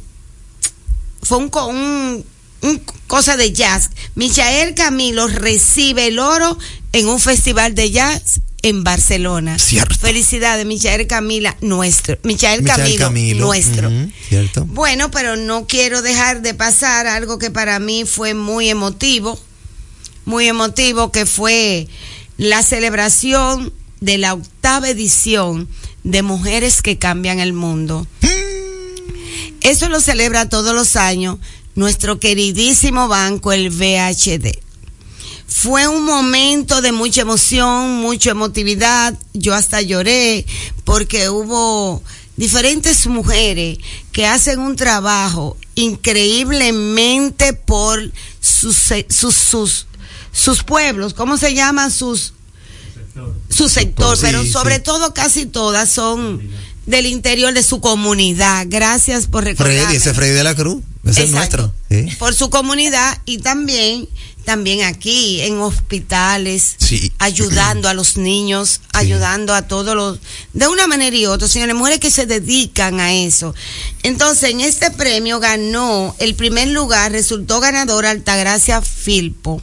fue un, un, un cosa de jazz. Michael Camilo recibe el oro en un festival de jazz en Barcelona. Cierto. Felicidades, Michael Camila, nuestro. Michael, Michael Camilo, Camilo, nuestro. cierto. Bueno, pero no quiero dejar de pasar algo que para mí fue muy emotivo, muy emotivo, que fue la celebración de la octava edición de Mujeres que Cambian el Mundo. Eso lo celebra todos los años nuestro queridísimo banco, el VHD. Fue un momento de mucha emoción, mucha emotividad. Yo hasta lloré porque hubo diferentes mujeres que hacen un trabajo increíblemente por sus, sus, sus, sus pueblos, ¿cómo se llaman sus su sector, Sí, pero sí. sobre todo casi todas son del interior de su comunidad. Gracias por recordarme. Freddy, ese Freddy de la Cruz, ese es Exacto. nuestro. Sí. Por su comunidad y también también aquí en hospitales, Sí. ayudando a los niños, ayudando a todos los, de una manera y otra, señores, mujeres que se dedican a eso. Entonces, en este premio ganó, el primer lugar resultó ganadora Altagracia Filpo.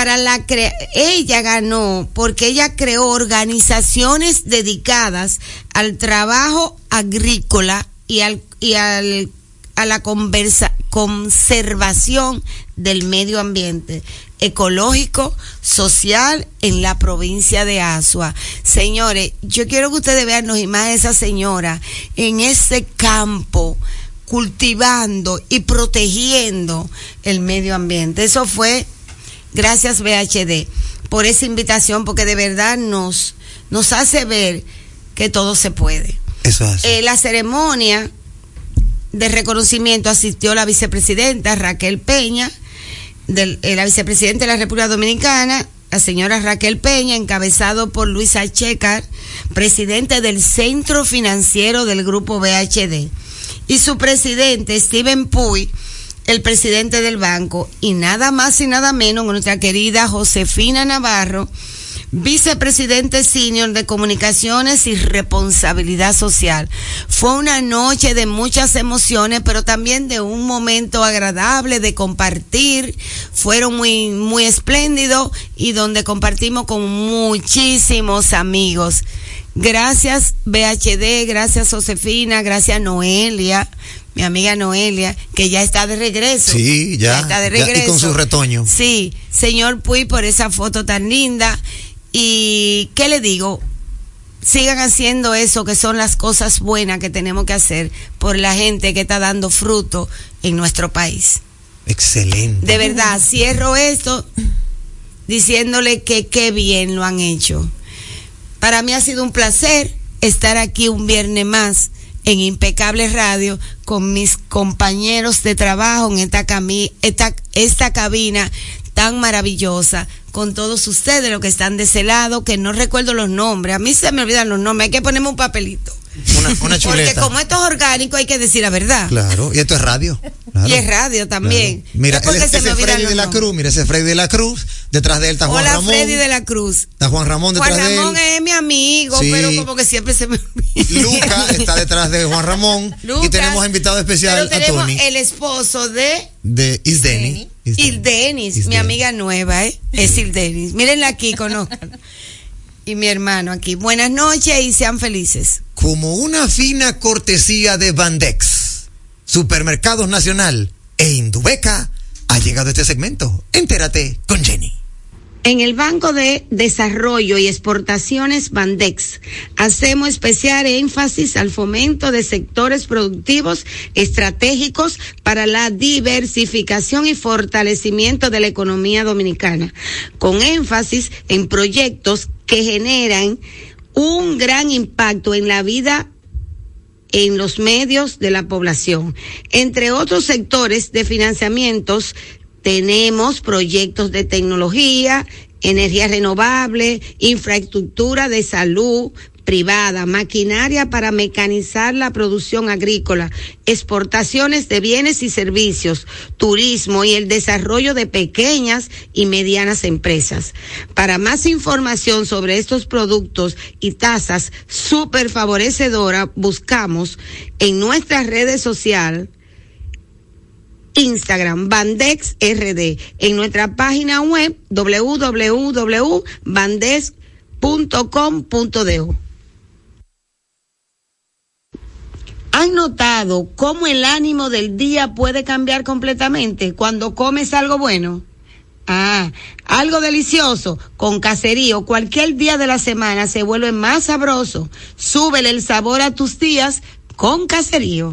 Para la ella ganó porque ella creó organizaciones dedicadas al trabajo agrícola y al y al a la conversa- conservación del medio ambiente ecológico, social en la provincia de Asua. Señores, yo quiero que ustedes vean las imágenes de esa señora en ese campo cultivando y protegiendo el medio ambiente. Eso fue gracias BHD por esa invitación porque de verdad nos nos hace ver que todo se puede. Eso es. Eh, la ceremonia de reconocimiento asistió la vicepresidenta Raquel Peña, del, eh, la vicepresidenta de la República Dominicana, la señora Raquel Peña, encabezado por Luisa Checar, presidente del Centro Financiero del Grupo BHD, y su presidente Steven Puy, el presidente del banco, y nada más y nada menos nuestra querida Josefina Navarro, vicepresidente senior de comunicaciones y responsabilidad social. Fue una noche de muchas emociones, pero también de un momento agradable de compartir. Fueron muy, muy espléndidos y donde compartimos con muchísimos amigos. Gracias BHD, gracias Josefina, gracias Noelia, mi amiga Noelia, que ya está de regreso. Sí, ya, está de ya, y regreso. con su retoño. Sí, señor Puy, por esa foto tan linda. Y, ¿qué le digo? Sigan haciendo eso, que son las cosas buenas que tenemos que hacer por la gente que está dando fruto en nuestro país. Excelente. De verdad, cierro esto diciéndole que qué bien lo han hecho. Para mí ha sido un placer estar aquí un viernes más en Impecable Radio con mis compañeros de trabajo en esta, esta, esta cabina tan maravillosa, con todos ustedes los que están de ese lado, que no recuerdo los nombres, a mí se me olvidan los nombres, hay que ponerme un papelito. Una, una Porque chuleta. como esto es orgánico hay que decir la verdad. Claro, y esto es radio. Claro. Y es radio también. Claro. Mira, él- me ese olvidan Freddy de la. Cruz, mira ese Freddy de la Cruz, detrás de él está Juan Hola Ramón. Freddy de la Cruz. Está Juan Ramón detrás Juan Ramón de él. es mi amigo, Sí. pero como que siempre se me olvida. Luca está detrás de Juan Ramón. y Lucas, tenemos invitado especial a tenemos Tony el esposo de de Isdeni. Ildenis, mi amiga nueva, ¿eh? Es Ildenis. Mírenla aquí, conozcan. Y mi hermano aquí. Buenas noches y sean felices. Como una fina cortesía de Bandex, Supermercados Nacional e Indubeca, ha llegado este segmento. Entérate con Jenny. En el Banco de Desarrollo y Exportaciones Bandex hacemos especial énfasis al fomento de sectores productivos estratégicos para la diversificación y fortalecimiento de la economía dominicana, con énfasis en proyectos que generan un gran impacto en la vida en los medios de la población. Entre otros sectores de financiamientos, tenemos proyectos de tecnología, energía renovable, infraestructura de salud privada, maquinaria para mecanizar la producción agrícola, exportaciones de bienes y servicios, turismo y el desarrollo de pequeñas y medianas empresas. Para más información sobre estos productos y tasas súper favorecedoras, buscamos en nuestras redes sociales Instagram, Bandex RD, en nuestra página web www.bandex.com.do. ¿Han notado cómo el ánimo del día puede cambiar completamente cuando comes algo bueno? Ah, algo delicioso con caserío cualquier día de la semana se vuelve más sabroso. Súbele el sabor a tus días con caserío.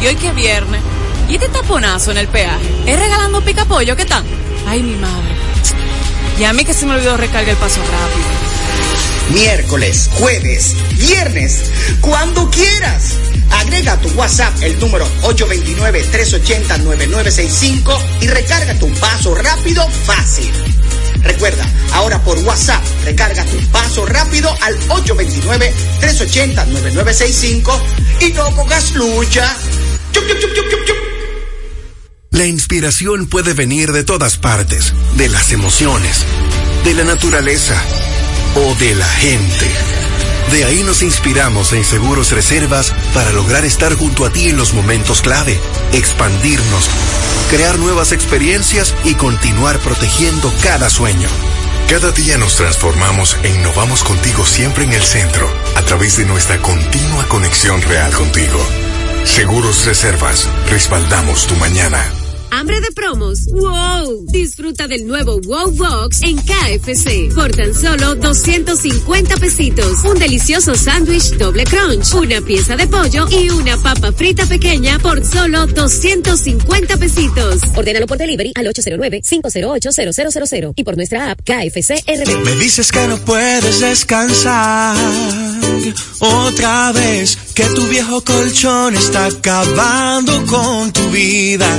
Y hoy que es viernes. ¿Y este taponazo en el peaje? ¿Es regalando pica pollo? ¿Qué tal? Ay, mi madre. Y a mí que se me olvidó recargar el paso rápido. Miércoles, jueves, viernes, cuando quieras. Agrega a tu WhatsApp el número 829-380-9965 y recarga tu paso rápido fácil. Recuerda, ahora por WhatsApp, recarga tu paso rápido al 829-380-9965 y no pongas lucha. Chup, chup, chup. La inspiración puede venir de todas partes, de las emociones, de la naturaleza o de la gente. De ahí nos inspiramos en Seguros Reservas para lograr estar junto a ti en los momentos clave, expandirnos, crear nuevas experiencias y continuar protegiendo cada sueño. Cada día nos transformamos e innovamos contigo siempre en el centro, a través de nuestra continua conexión real contigo. Seguros Reservas, respaldamos tu mañana. ¿Hambre de promos? ¡Wow! Disfruta del nuevo Wow Box en KFC por tan solo 250 pesitos. Un delicioso sándwich doble crunch, una pieza de pollo y una papa frita pequeña por solo 250 pesitos. Ordénalo por delivery al 809-508-0000 y por nuestra app KFC RD. Me dices que no puedes descansar otra vez, que tu viejo colchón está acabando con tu vida.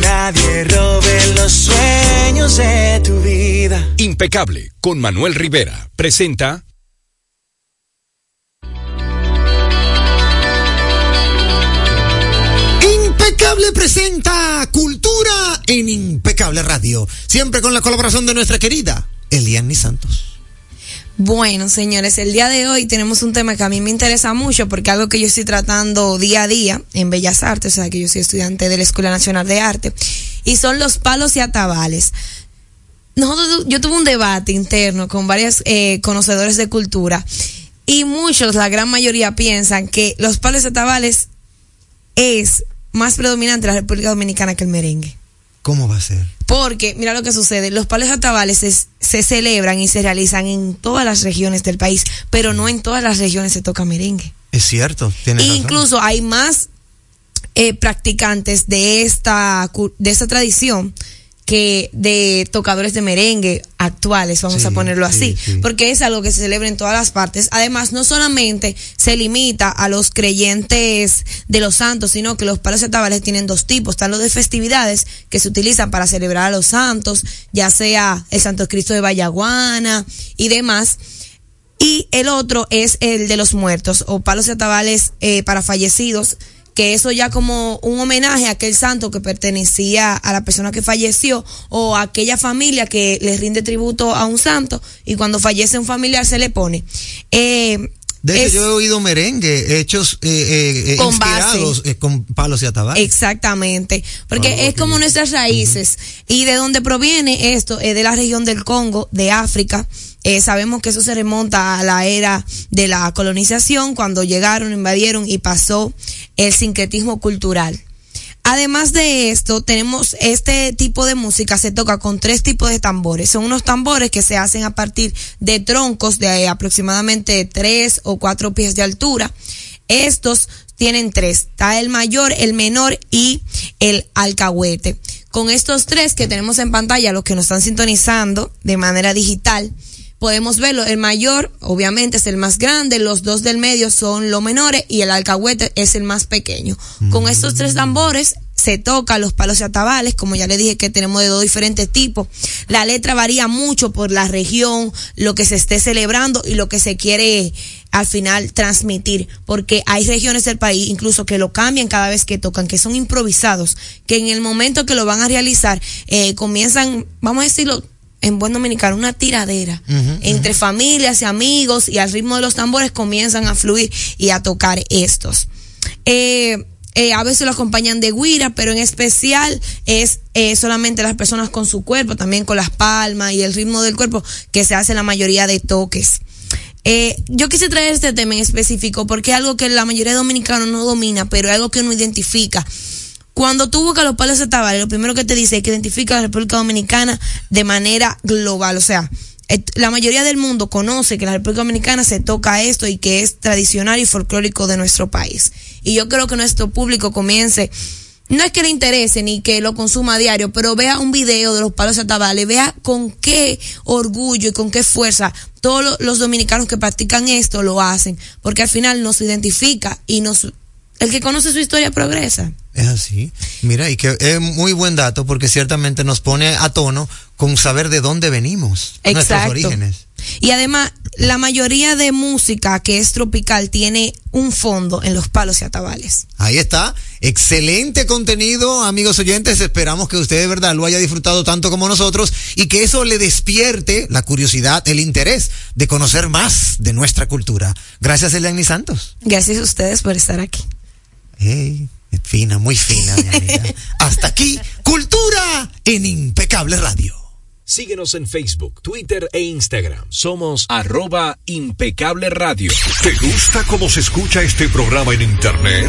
Nadie robe los sueños de tu vida. Impecable con Manuel Rivera. Presenta Impecable presenta Cultura en Impecable Radio. Siempre con la colaboración de nuestra querida Eliani Santos. Bueno, señores, el día de hoy tenemos un tema que a mí me interesa mucho porque algo que yo estoy tratando día a día en Bellas Artes, o sea, que yo soy estudiante de la Escuela Nacional de Arte, y son los palos y atabales. Nosotros, yo tuve un debate interno con varios eh, conocedores de cultura y muchos, la gran mayoría, piensan que los palos y atabales es más predominante en la República Dominicana que el merengue. ¿Cómo va a ser? Porque, mira lo que sucede, los palos atabales es- se celebran y se realizan en todas las regiones del país, pero no en todas las regiones se toca merengue. Es cierto, razón. Incluso hay más eh, practicantes de esta, de esta tradición que de tocadores de merengue actuales, vamos Sí, a ponerlo sí, así, sí. porque es algo que se celebra en todas las partes. Además, no solamente se limita a los creyentes de los santos, sino que los palos atabales tienen dos tipos. Están los de festividades que se utilizan para celebrar a los santos, ya sea el Santo Cristo de Vallaguana y demás. Y el otro es el de los muertos o palos y atabales eh, para fallecidos, que eso ya como un homenaje a aquel santo que pertenecía a la persona que falleció o a aquella familia que le rinde tributo a un santo y cuando fallece un familiar se le pone. Eh, De hecho, es- yo he oído merengue hechos eh, eh, eh, Con inspirados eh, con palos y atabales. Exactamente, porque es como nuestras raíces y de donde proviene esto es de la región del Congo, de África. Eh, sabemos que eso se remonta a la era de la colonización, cuando llegaron, invadieron y pasó el sincretismo cultural. Además de esto, tenemos este tipo de música se toca con tres tipos de tambores. Son unos tambores que se hacen a partir de troncos de aproximadamente tres o cuatro pies de altura. Estos tienen tres. Está el mayor, el menor y el alcahuete. Con estos tres que tenemos en pantalla, los que nos están sintonizando de manera digital, podemos verlo. El mayor, obviamente, es el más grande, los dos del medio son los menores y el alcahuete es el más pequeño. Con estos tres tambores se toca los palos y atabales, como ya le dije que tenemos de dos diferentes tipos. La letra varía mucho por la región, lo que se esté celebrando y lo que se quiere al final transmitir, porque hay regiones del país incluso que lo cambian cada vez que tocan, que son improvisados, que en el momento que lo van a realizar eh, comienzan, vamos a decirlo, en buen dominicano, una tiradera entre familias y amigos y al ritmo de los tambores comienzan a fluir y a tocar estos. Eh, eh, a veces lo acompañan de guira, pero en especial es eh, solamente las personas con su cuerpo, también con las palmas y el ritmo del cuerpo que se hace la mayoría de toques. Eh, yo quise traer este tema en específico porque es algo que la mayoría de dominicanos no domina, pero es algo que uno identifica. Cuando tú buscas los palos de tabales, lo primero que te dice es que identifica a la República Dominicana de manera global. O sea, la mayoría del mundo conoce que la República Dominicana se toca esto y que es tradicional y folclórico de nuestro país. Y yo creo que nuestro público comience, no es que le interese ni que lo consuma a diario, pero vea un video de los palos de tabales, vea con qué orgullo y con qué fuerza todos lo- los dominicanos que practican esto lo hacen, porque al final nos identifica y nos, el que conoce su historia progresa. Es así. Mira, y que es muy buen dato porque ciertamente nos pone a tono con saber de dónde venimos, nuestros Exacto. orígenes. Y además, la mayoría de música que es tropical tiene un fondo en los palos y atabales. Ahí está. Excelente contenido, amigos oyentes. Esperamos que usted de verdad lo haya disfrutado tanto como nosotros y que eso le despierte la curiosidad, el interés de conocer más de nuestra cultura. Gracias, Eliani Santos. Gracias a ustedes por estar aquí. Hey, fina, muy fina, mi amiga. Hasta aquí, Cultura en Impecable Radio. Síguenos en Facebook, Twitter e Instagram. Somos arroba impecable radio. ¿Te gusta cómo se escucha este programa en internet?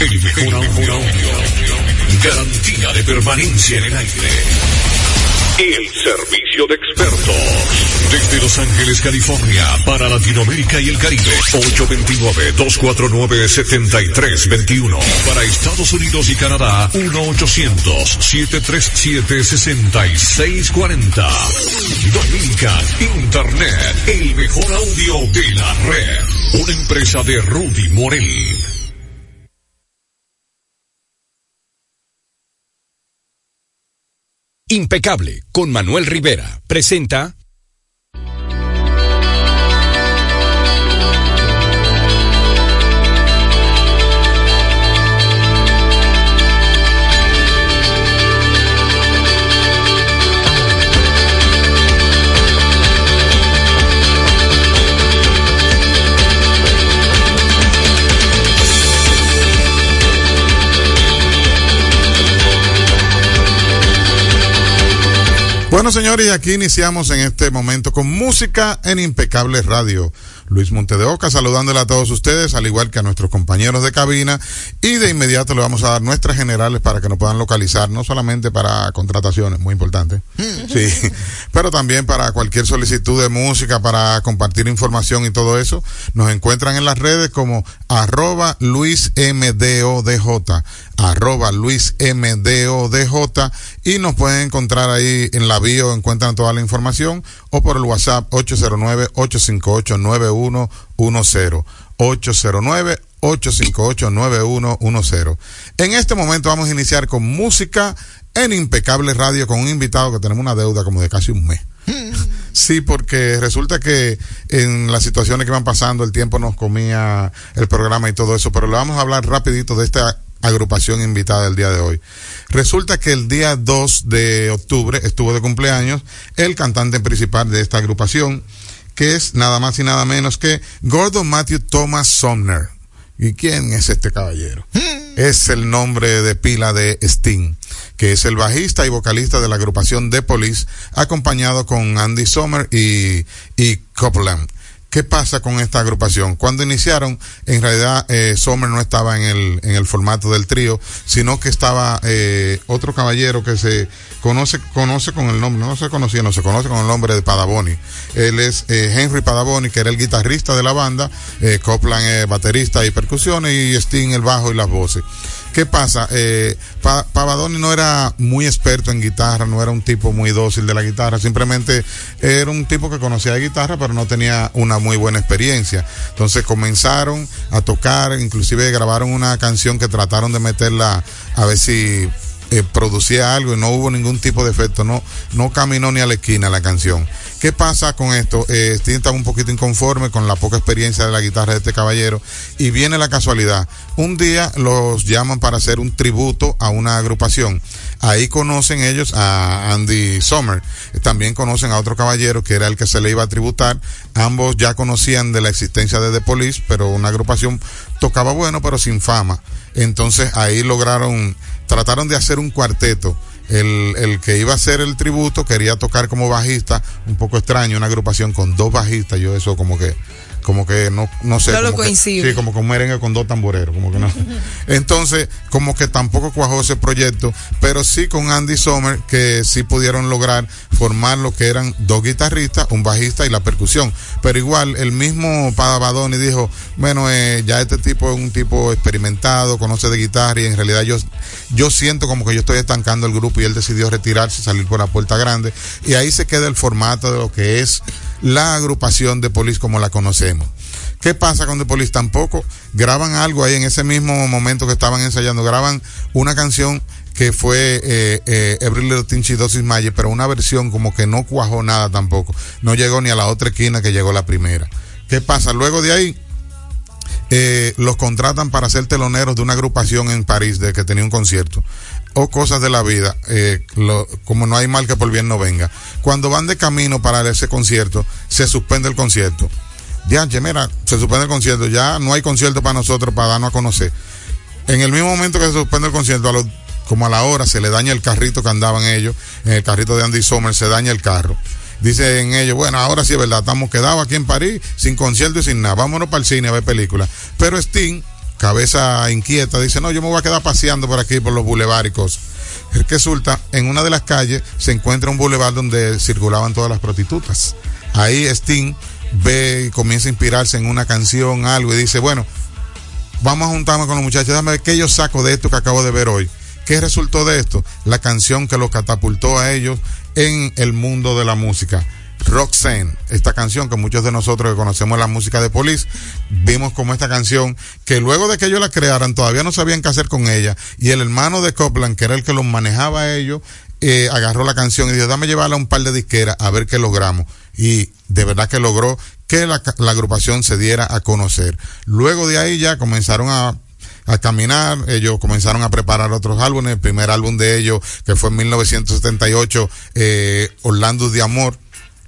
El mejor audio. Garantía de permanencia en el aire. El servicio de expertos. Desde Los Ángeles, California, para Latinoamérica y el Caribe. 829-249-7321. Para Estados Unidos y Canadá, 1-800-737-6640. Dominican Internet, el mejor audio de la red. Una empresa de Rudy Morel. Impecable con Manuel Rivera. Presenta Bueno, señores, y aquí iniciamos en este momento con música en Impecable Radio. Luis Montedeoca saludándole a todos ustedes, al igual que a nuestros compañeros de cabina. Y de inmediato le vamos a dar nuestras generales para que nos puedan localizar, no solamente para contrataciones, muy importante, sí, pero también para cualquier solicitud de música, para compartir información y todo eso. Nos encuentran en las redes como arroba luismdodj, arroba luismdodj y nos pueden encontrar ahí en la bio, encuentran toda la información o por el WhatsApp 809-858-9110. 809-858-9110. En este momento vamos a iniciar con música en Impecable Radio con un invitado que tenemos una deuda como de casi un mes. Sí, porque resulta que en las situaciones que van pasando el tiempo nos comía el programa y todo eso, pero le vamos a hablar rapidito de esta agrupación invitada del día de hoy. Resulta que el día 2 de octubre estuvo de cumpleaños el cantante principal de esta agrupación, que es nada más y nada menos que Gordon Matthew Thomas Sumner. ¿Y quién es este caballero? Es el nombre de pila de Sting, que es el bajista y vocalista de la agrupación The Police, acompañado con Andy Sommer y, y Copeland. ¿Qué pasa con esta agrupación? Cuando iniciaron, en realidad eh, Sommer no estaba en el, en el formato del trío, sino que estaba eh, otro caballero que se conoce, conoce con el nombre, no se conocía, no se conoce con el nombre de Padaboni. Él es eh, Henry Padaboni, que era el guitarrista de la banda, eh, Copland baterista y percusiones y Sting el bajo y las voces. ¿Qué pasa? Eh, Pa- Pavadoni no era muy experto en guitarra, no era un tipo muy dócil de la guitarra, simplemente era un tipo que conocía guitarra, pero no tenía una muy buena experiencia. Entonces comenzaron a tocar, inclusive grabaron una canción que trataron de meterla a ver si eh, producía algo y no hubo ningún tipo de efecto, no, no caminó ni a la esquina la canción. ¿Qué pasa con esto? Eh, estaba un poquito inconforme con la poca experiencia de la guitarra de este caballero y viene la casualidad. Un día los llaman para hacer un tributo a una agrupación. Ahí conocen ellos a Andy Sommer. También conocen a otro caballero que era el que se le iba a tributar. Ambos ya conocían de la existencia de The Police, pero una agrupación tocaba bueno, pero sin fama. Entonces ahí lograron, trataron de hacer un cuarteto. El, el que iba a hacer el tributo quería tocar como bajista, un poco extraño, una agrupación con dos bajistas, yo eso como que, como que no, no sé. No lo que- sí, como con merengue con dos tamboreros, como que no. Entonces, como que tampoco cuajó ese proyecto, pero sí con Andy Sommer, que sí pudieron lograr formar lo que eran dos guitarristas, un bajista y la percusión. Pero igual, el mismo Padavadoni dijo, bueno, eh, ya este tipo es un tipo experimentado, conoce de guitarra y en realidad yo, yo siento como que yo estoy estancando el grupo y él decidió retirarse, salir por la puerta grande y ahí se queda el formato de lo que es la agrupación de Police como la conocemos. ¿Qué pasa con The Police? Tampoco graban algo ahí en ese mismo momento que estaban ensayando, graban una canción que fue eh, eh, Every Little Thing She Does pero una versión como que no cuajó nada tampoco. No llegó ni a la otra esquina que llegó la primera. ¿Qué pasa? Luego de ahí, eh, los contratan para ser teloneros de una agrupación en París de que tenía un concierto o cosas de la vida, eh, como no hay mal que por bien no venga. Cuando van de camino para ese concierto, se suspende el concierto. Dianche, mira, se suspende el concierto, ya no hay concierto para nosotros para darnos a conocer. En el mismo momento que se suspende el concierto, como a la hora, se le daña el carrito que andaban ellos, en el carrito de Andy Sommer se daña el carro. Dicen ellos, bueno, ahora sí es verdad, estamos quedados aquí en París, sin concierto y sin nada, vámonos para el cine a ver películas. Pero Sting, cabeza inquieta, dice, no, yo me voy a quedar paseando por aquí, por los bulevares y cosas. Resulta, en una de las calles se encuentra un bulevar donde circulaban todas las prostitutas. Ahí Sting ve y comienza a inspirarse en una canción, algo, y dice, bueno, vamos a juntarme con los muchachos, déjame ver qué yo saco de esto que acabo de ver hoy. ¿Qué resultó de esto? La canción que los catapultó a ellos en el mundo de la música. Roxanne, esta canción que muchos de nosotros que conocemos la música de Police, vimos como esta canción que luego de que ellos la crearan todavía no sabían qué hacer con ella y el hermano de Copland, que era el que los manejaba a ellos, eh, agarró la canción y dijo, dame llevarla a un par de disqueras a ver qué logramos. Y de verdad que logró que la, la agrupación se diera a conocer. Luego de ahí ya comenzaron a a caminar, ellos comenzaron a preparar otros álbumes, el primer álbum de ellos, que fue en 1978, eh, Orlando de Amor,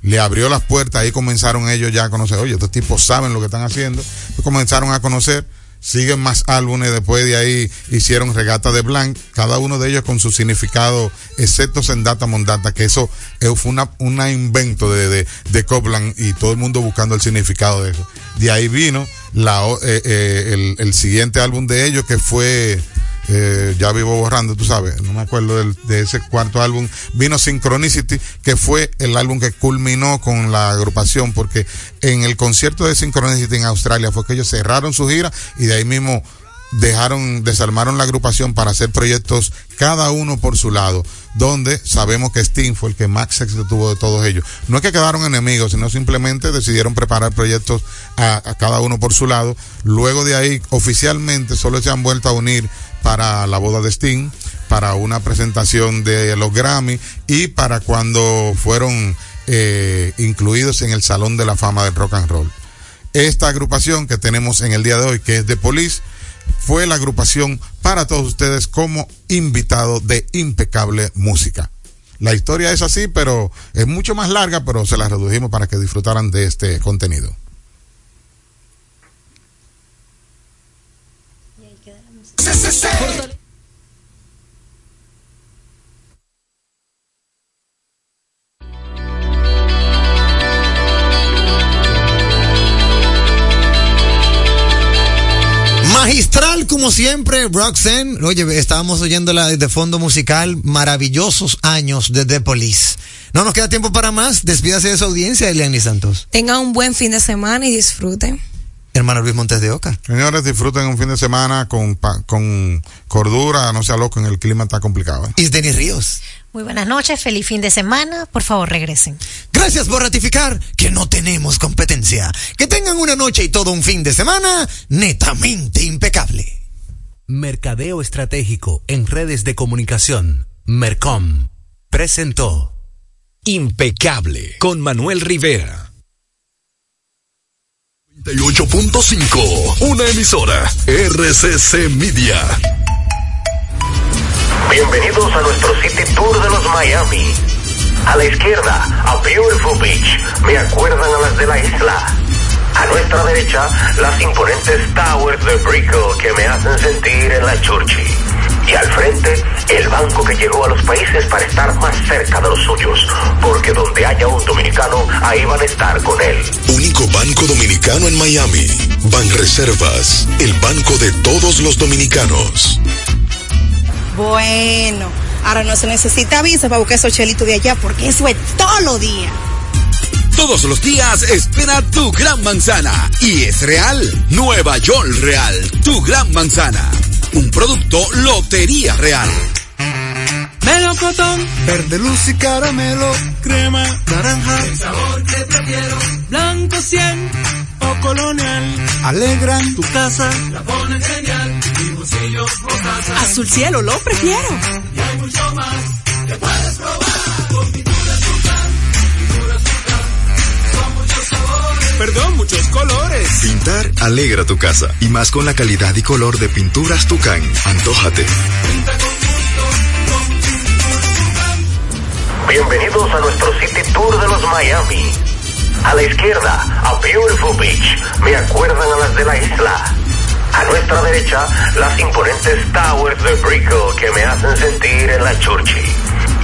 le abrió las puertas, ahí comenzaron ellos ya a conocer, oye, estos tipos saben lo que están haciendo, y comenzaron a conocer, siguen más álbumes, después de ahí hicieron Regata de Blanc, cada uno de ellos con su significado, excepto Sendata Mondata, que eso eh, fue una, una invento de, de, de Copland y todo el mundo buscando el significado de eso. De ahí vino la, eh, eh, el, el siguiente álbum de ellos que fue eh, ya vivo borrando, tú sabes, no me acuerdo del- de ese cuarto álbum, vino Synchronicity, que fue el álbum que culminó con la agrupación, porque en el concierto de Synchronicity en Australia fue que ellos cerraron su gira y de ahí mismo dejaron, desarmaron la agrupación para hacer proyectos cada uno por su lado, donde sabemos que Sting fue el que más éxito tuvo de todos ellos. No es que quedaron enemigos, sino simplemente decidieron preparar proyectos a, a cada uno por su lado. Luego de ahí, oficialmente, solo se han vuelto a unir para la boda de Sting, para una presentación de los Grammy y para cuando fueron eh, incluidos en el Salón de la Fama del Rock and Roll. Esta agrupación que tenemos en el día de hoy, que es de Police, fue la agrupación para todos ustedes como invitado de impecable música. La historia es así, pero es mucho más larga, pero se la redujimos para que disfrutaran de este contenido. Magistral como siempre, Roxanne. Oye, estábamos oyéndola de fondo musical, maravillosos años de The Police. No nos queda tiempo para más. Despídase de su audiencia, Eliani Santos. Tengan un buen fin de semana y disfruten. Hermano Luis Montes de Oca. Señores, disfruten un fin de semana con, con cordura, no sea loco, en el clima está complicado. ¿eh? Y Denis Ríos. Muy buenas noches, feliz fin de semana. Por favor, regresen. Gracias por ratificar que no tenemos competencia. Que tengan una noche y todo un fin de semana netamente impecable. Mercadeo Estratégico en redes de comunicación. Mercom. Presentó. Impecable con Manuel Rivera. 98.5, una emisora RCC Media. Bienvenidos a nuestro City Tour de los Miami. A la izquierda, a Beautiful Beach. Me acuerdan a las de la isla. A nuestra derecha, las imponentes towers de Brickell que me hacen sentir en la Churchill. Y al frente, el banco que llegó a los países para estar más cerca de los suyos. Porque donde haya un dominicano, ahí van a estar con él. Único banco dominicano en Miami. Banreservas, el banco de todos los dominicanos. Bueno, ahora no se necesita visa para buscar esos chelitos de allá porque eso es todo lo día. Todos los días espera tu gran manzana. Y es real. Nueva York Real. Tu gran manzana. Un producto Lotería Real. Melocotón, verde luz y caramelo, crema, naranja, el sabor que prefiero, blanco 100 o colonial, alegran. Tu casa, la ponen genial, y bolsillos rosa, Azul cielo, lo prefiero. y hay mucho más que puedes probar Perdón, muchos colores. Pintar alegra tu casa y más con la calidad y color de pinturas Tucán. Antójate. Bienvenidos a nuestro City Tour de los Miami. A la izquierda, a Beautiful Beach. Me acuerdan a las de la isla. A nuestra derecha, las imponentes towers de Brickell que me hacen sentir en la Churchill.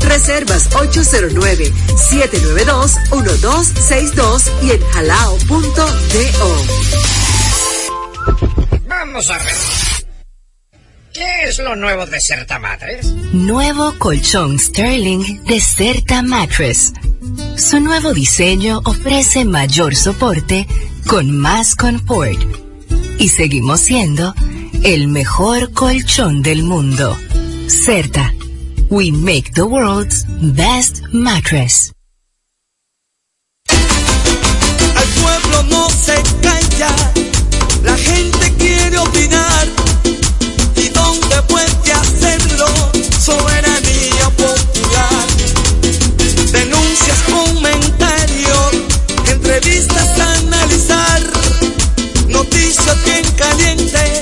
Reservas 809-792-1262 y en jalao.do. Vamos a ver. ¿Qué es lo nuevo de Certa Matres? Nuevo colchón Sterling de Certa Mattress. Su nuevo diseño ofrece mayor soporte con más confort. Y seguimos siendo el mejor colchón del mundo. Certa. We make the world's best mattress. Al pueblo no se calla, la gente quiere opinar. ¿Y dónde puede hacerlo? Soberanía popular. Denuncias, comentarios, entrevistas a analizar. Noticias bien calientes,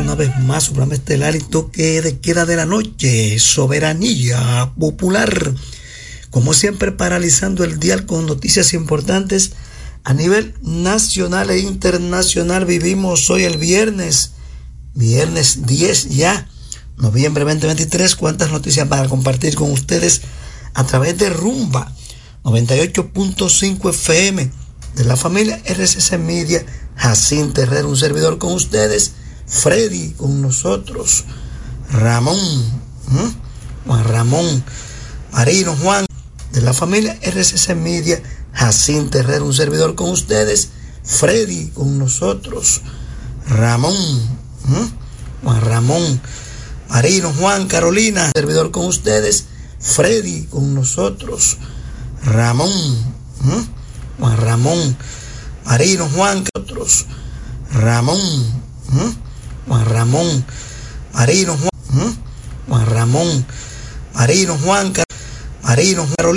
una vez más su programa estelar y toque de queda de la noche, Soberanía Popular. Como siempre, paralizando el dial con noticias importantes a nivel nacional e internacional. Vivimos hoy el viernes, viernes 10 ya, noviembre 2023. Cuántas noticias para compartir con ustedes a través de Rumba 98.5 FM de la familia RCC Media. Jacinto Herrera, un servidor con ustedes. Freddy con nosotros. Ramón. Juan Ramón, Marino Juan, de la familia RCC Media. Jacinto Herrera, un servidor con ustedes. Freddy con nosotros. Ramón. Juan Ramón, Marino Juan, Carolina, servidor con ustedes. Freddy con nosotros. Ramón. Juan Ramón, Marino Juan, otros. Ramón. Juan Ramón, Marino Juan, ¿m? Juan Ramón, Marino Juan, Marino Carolina.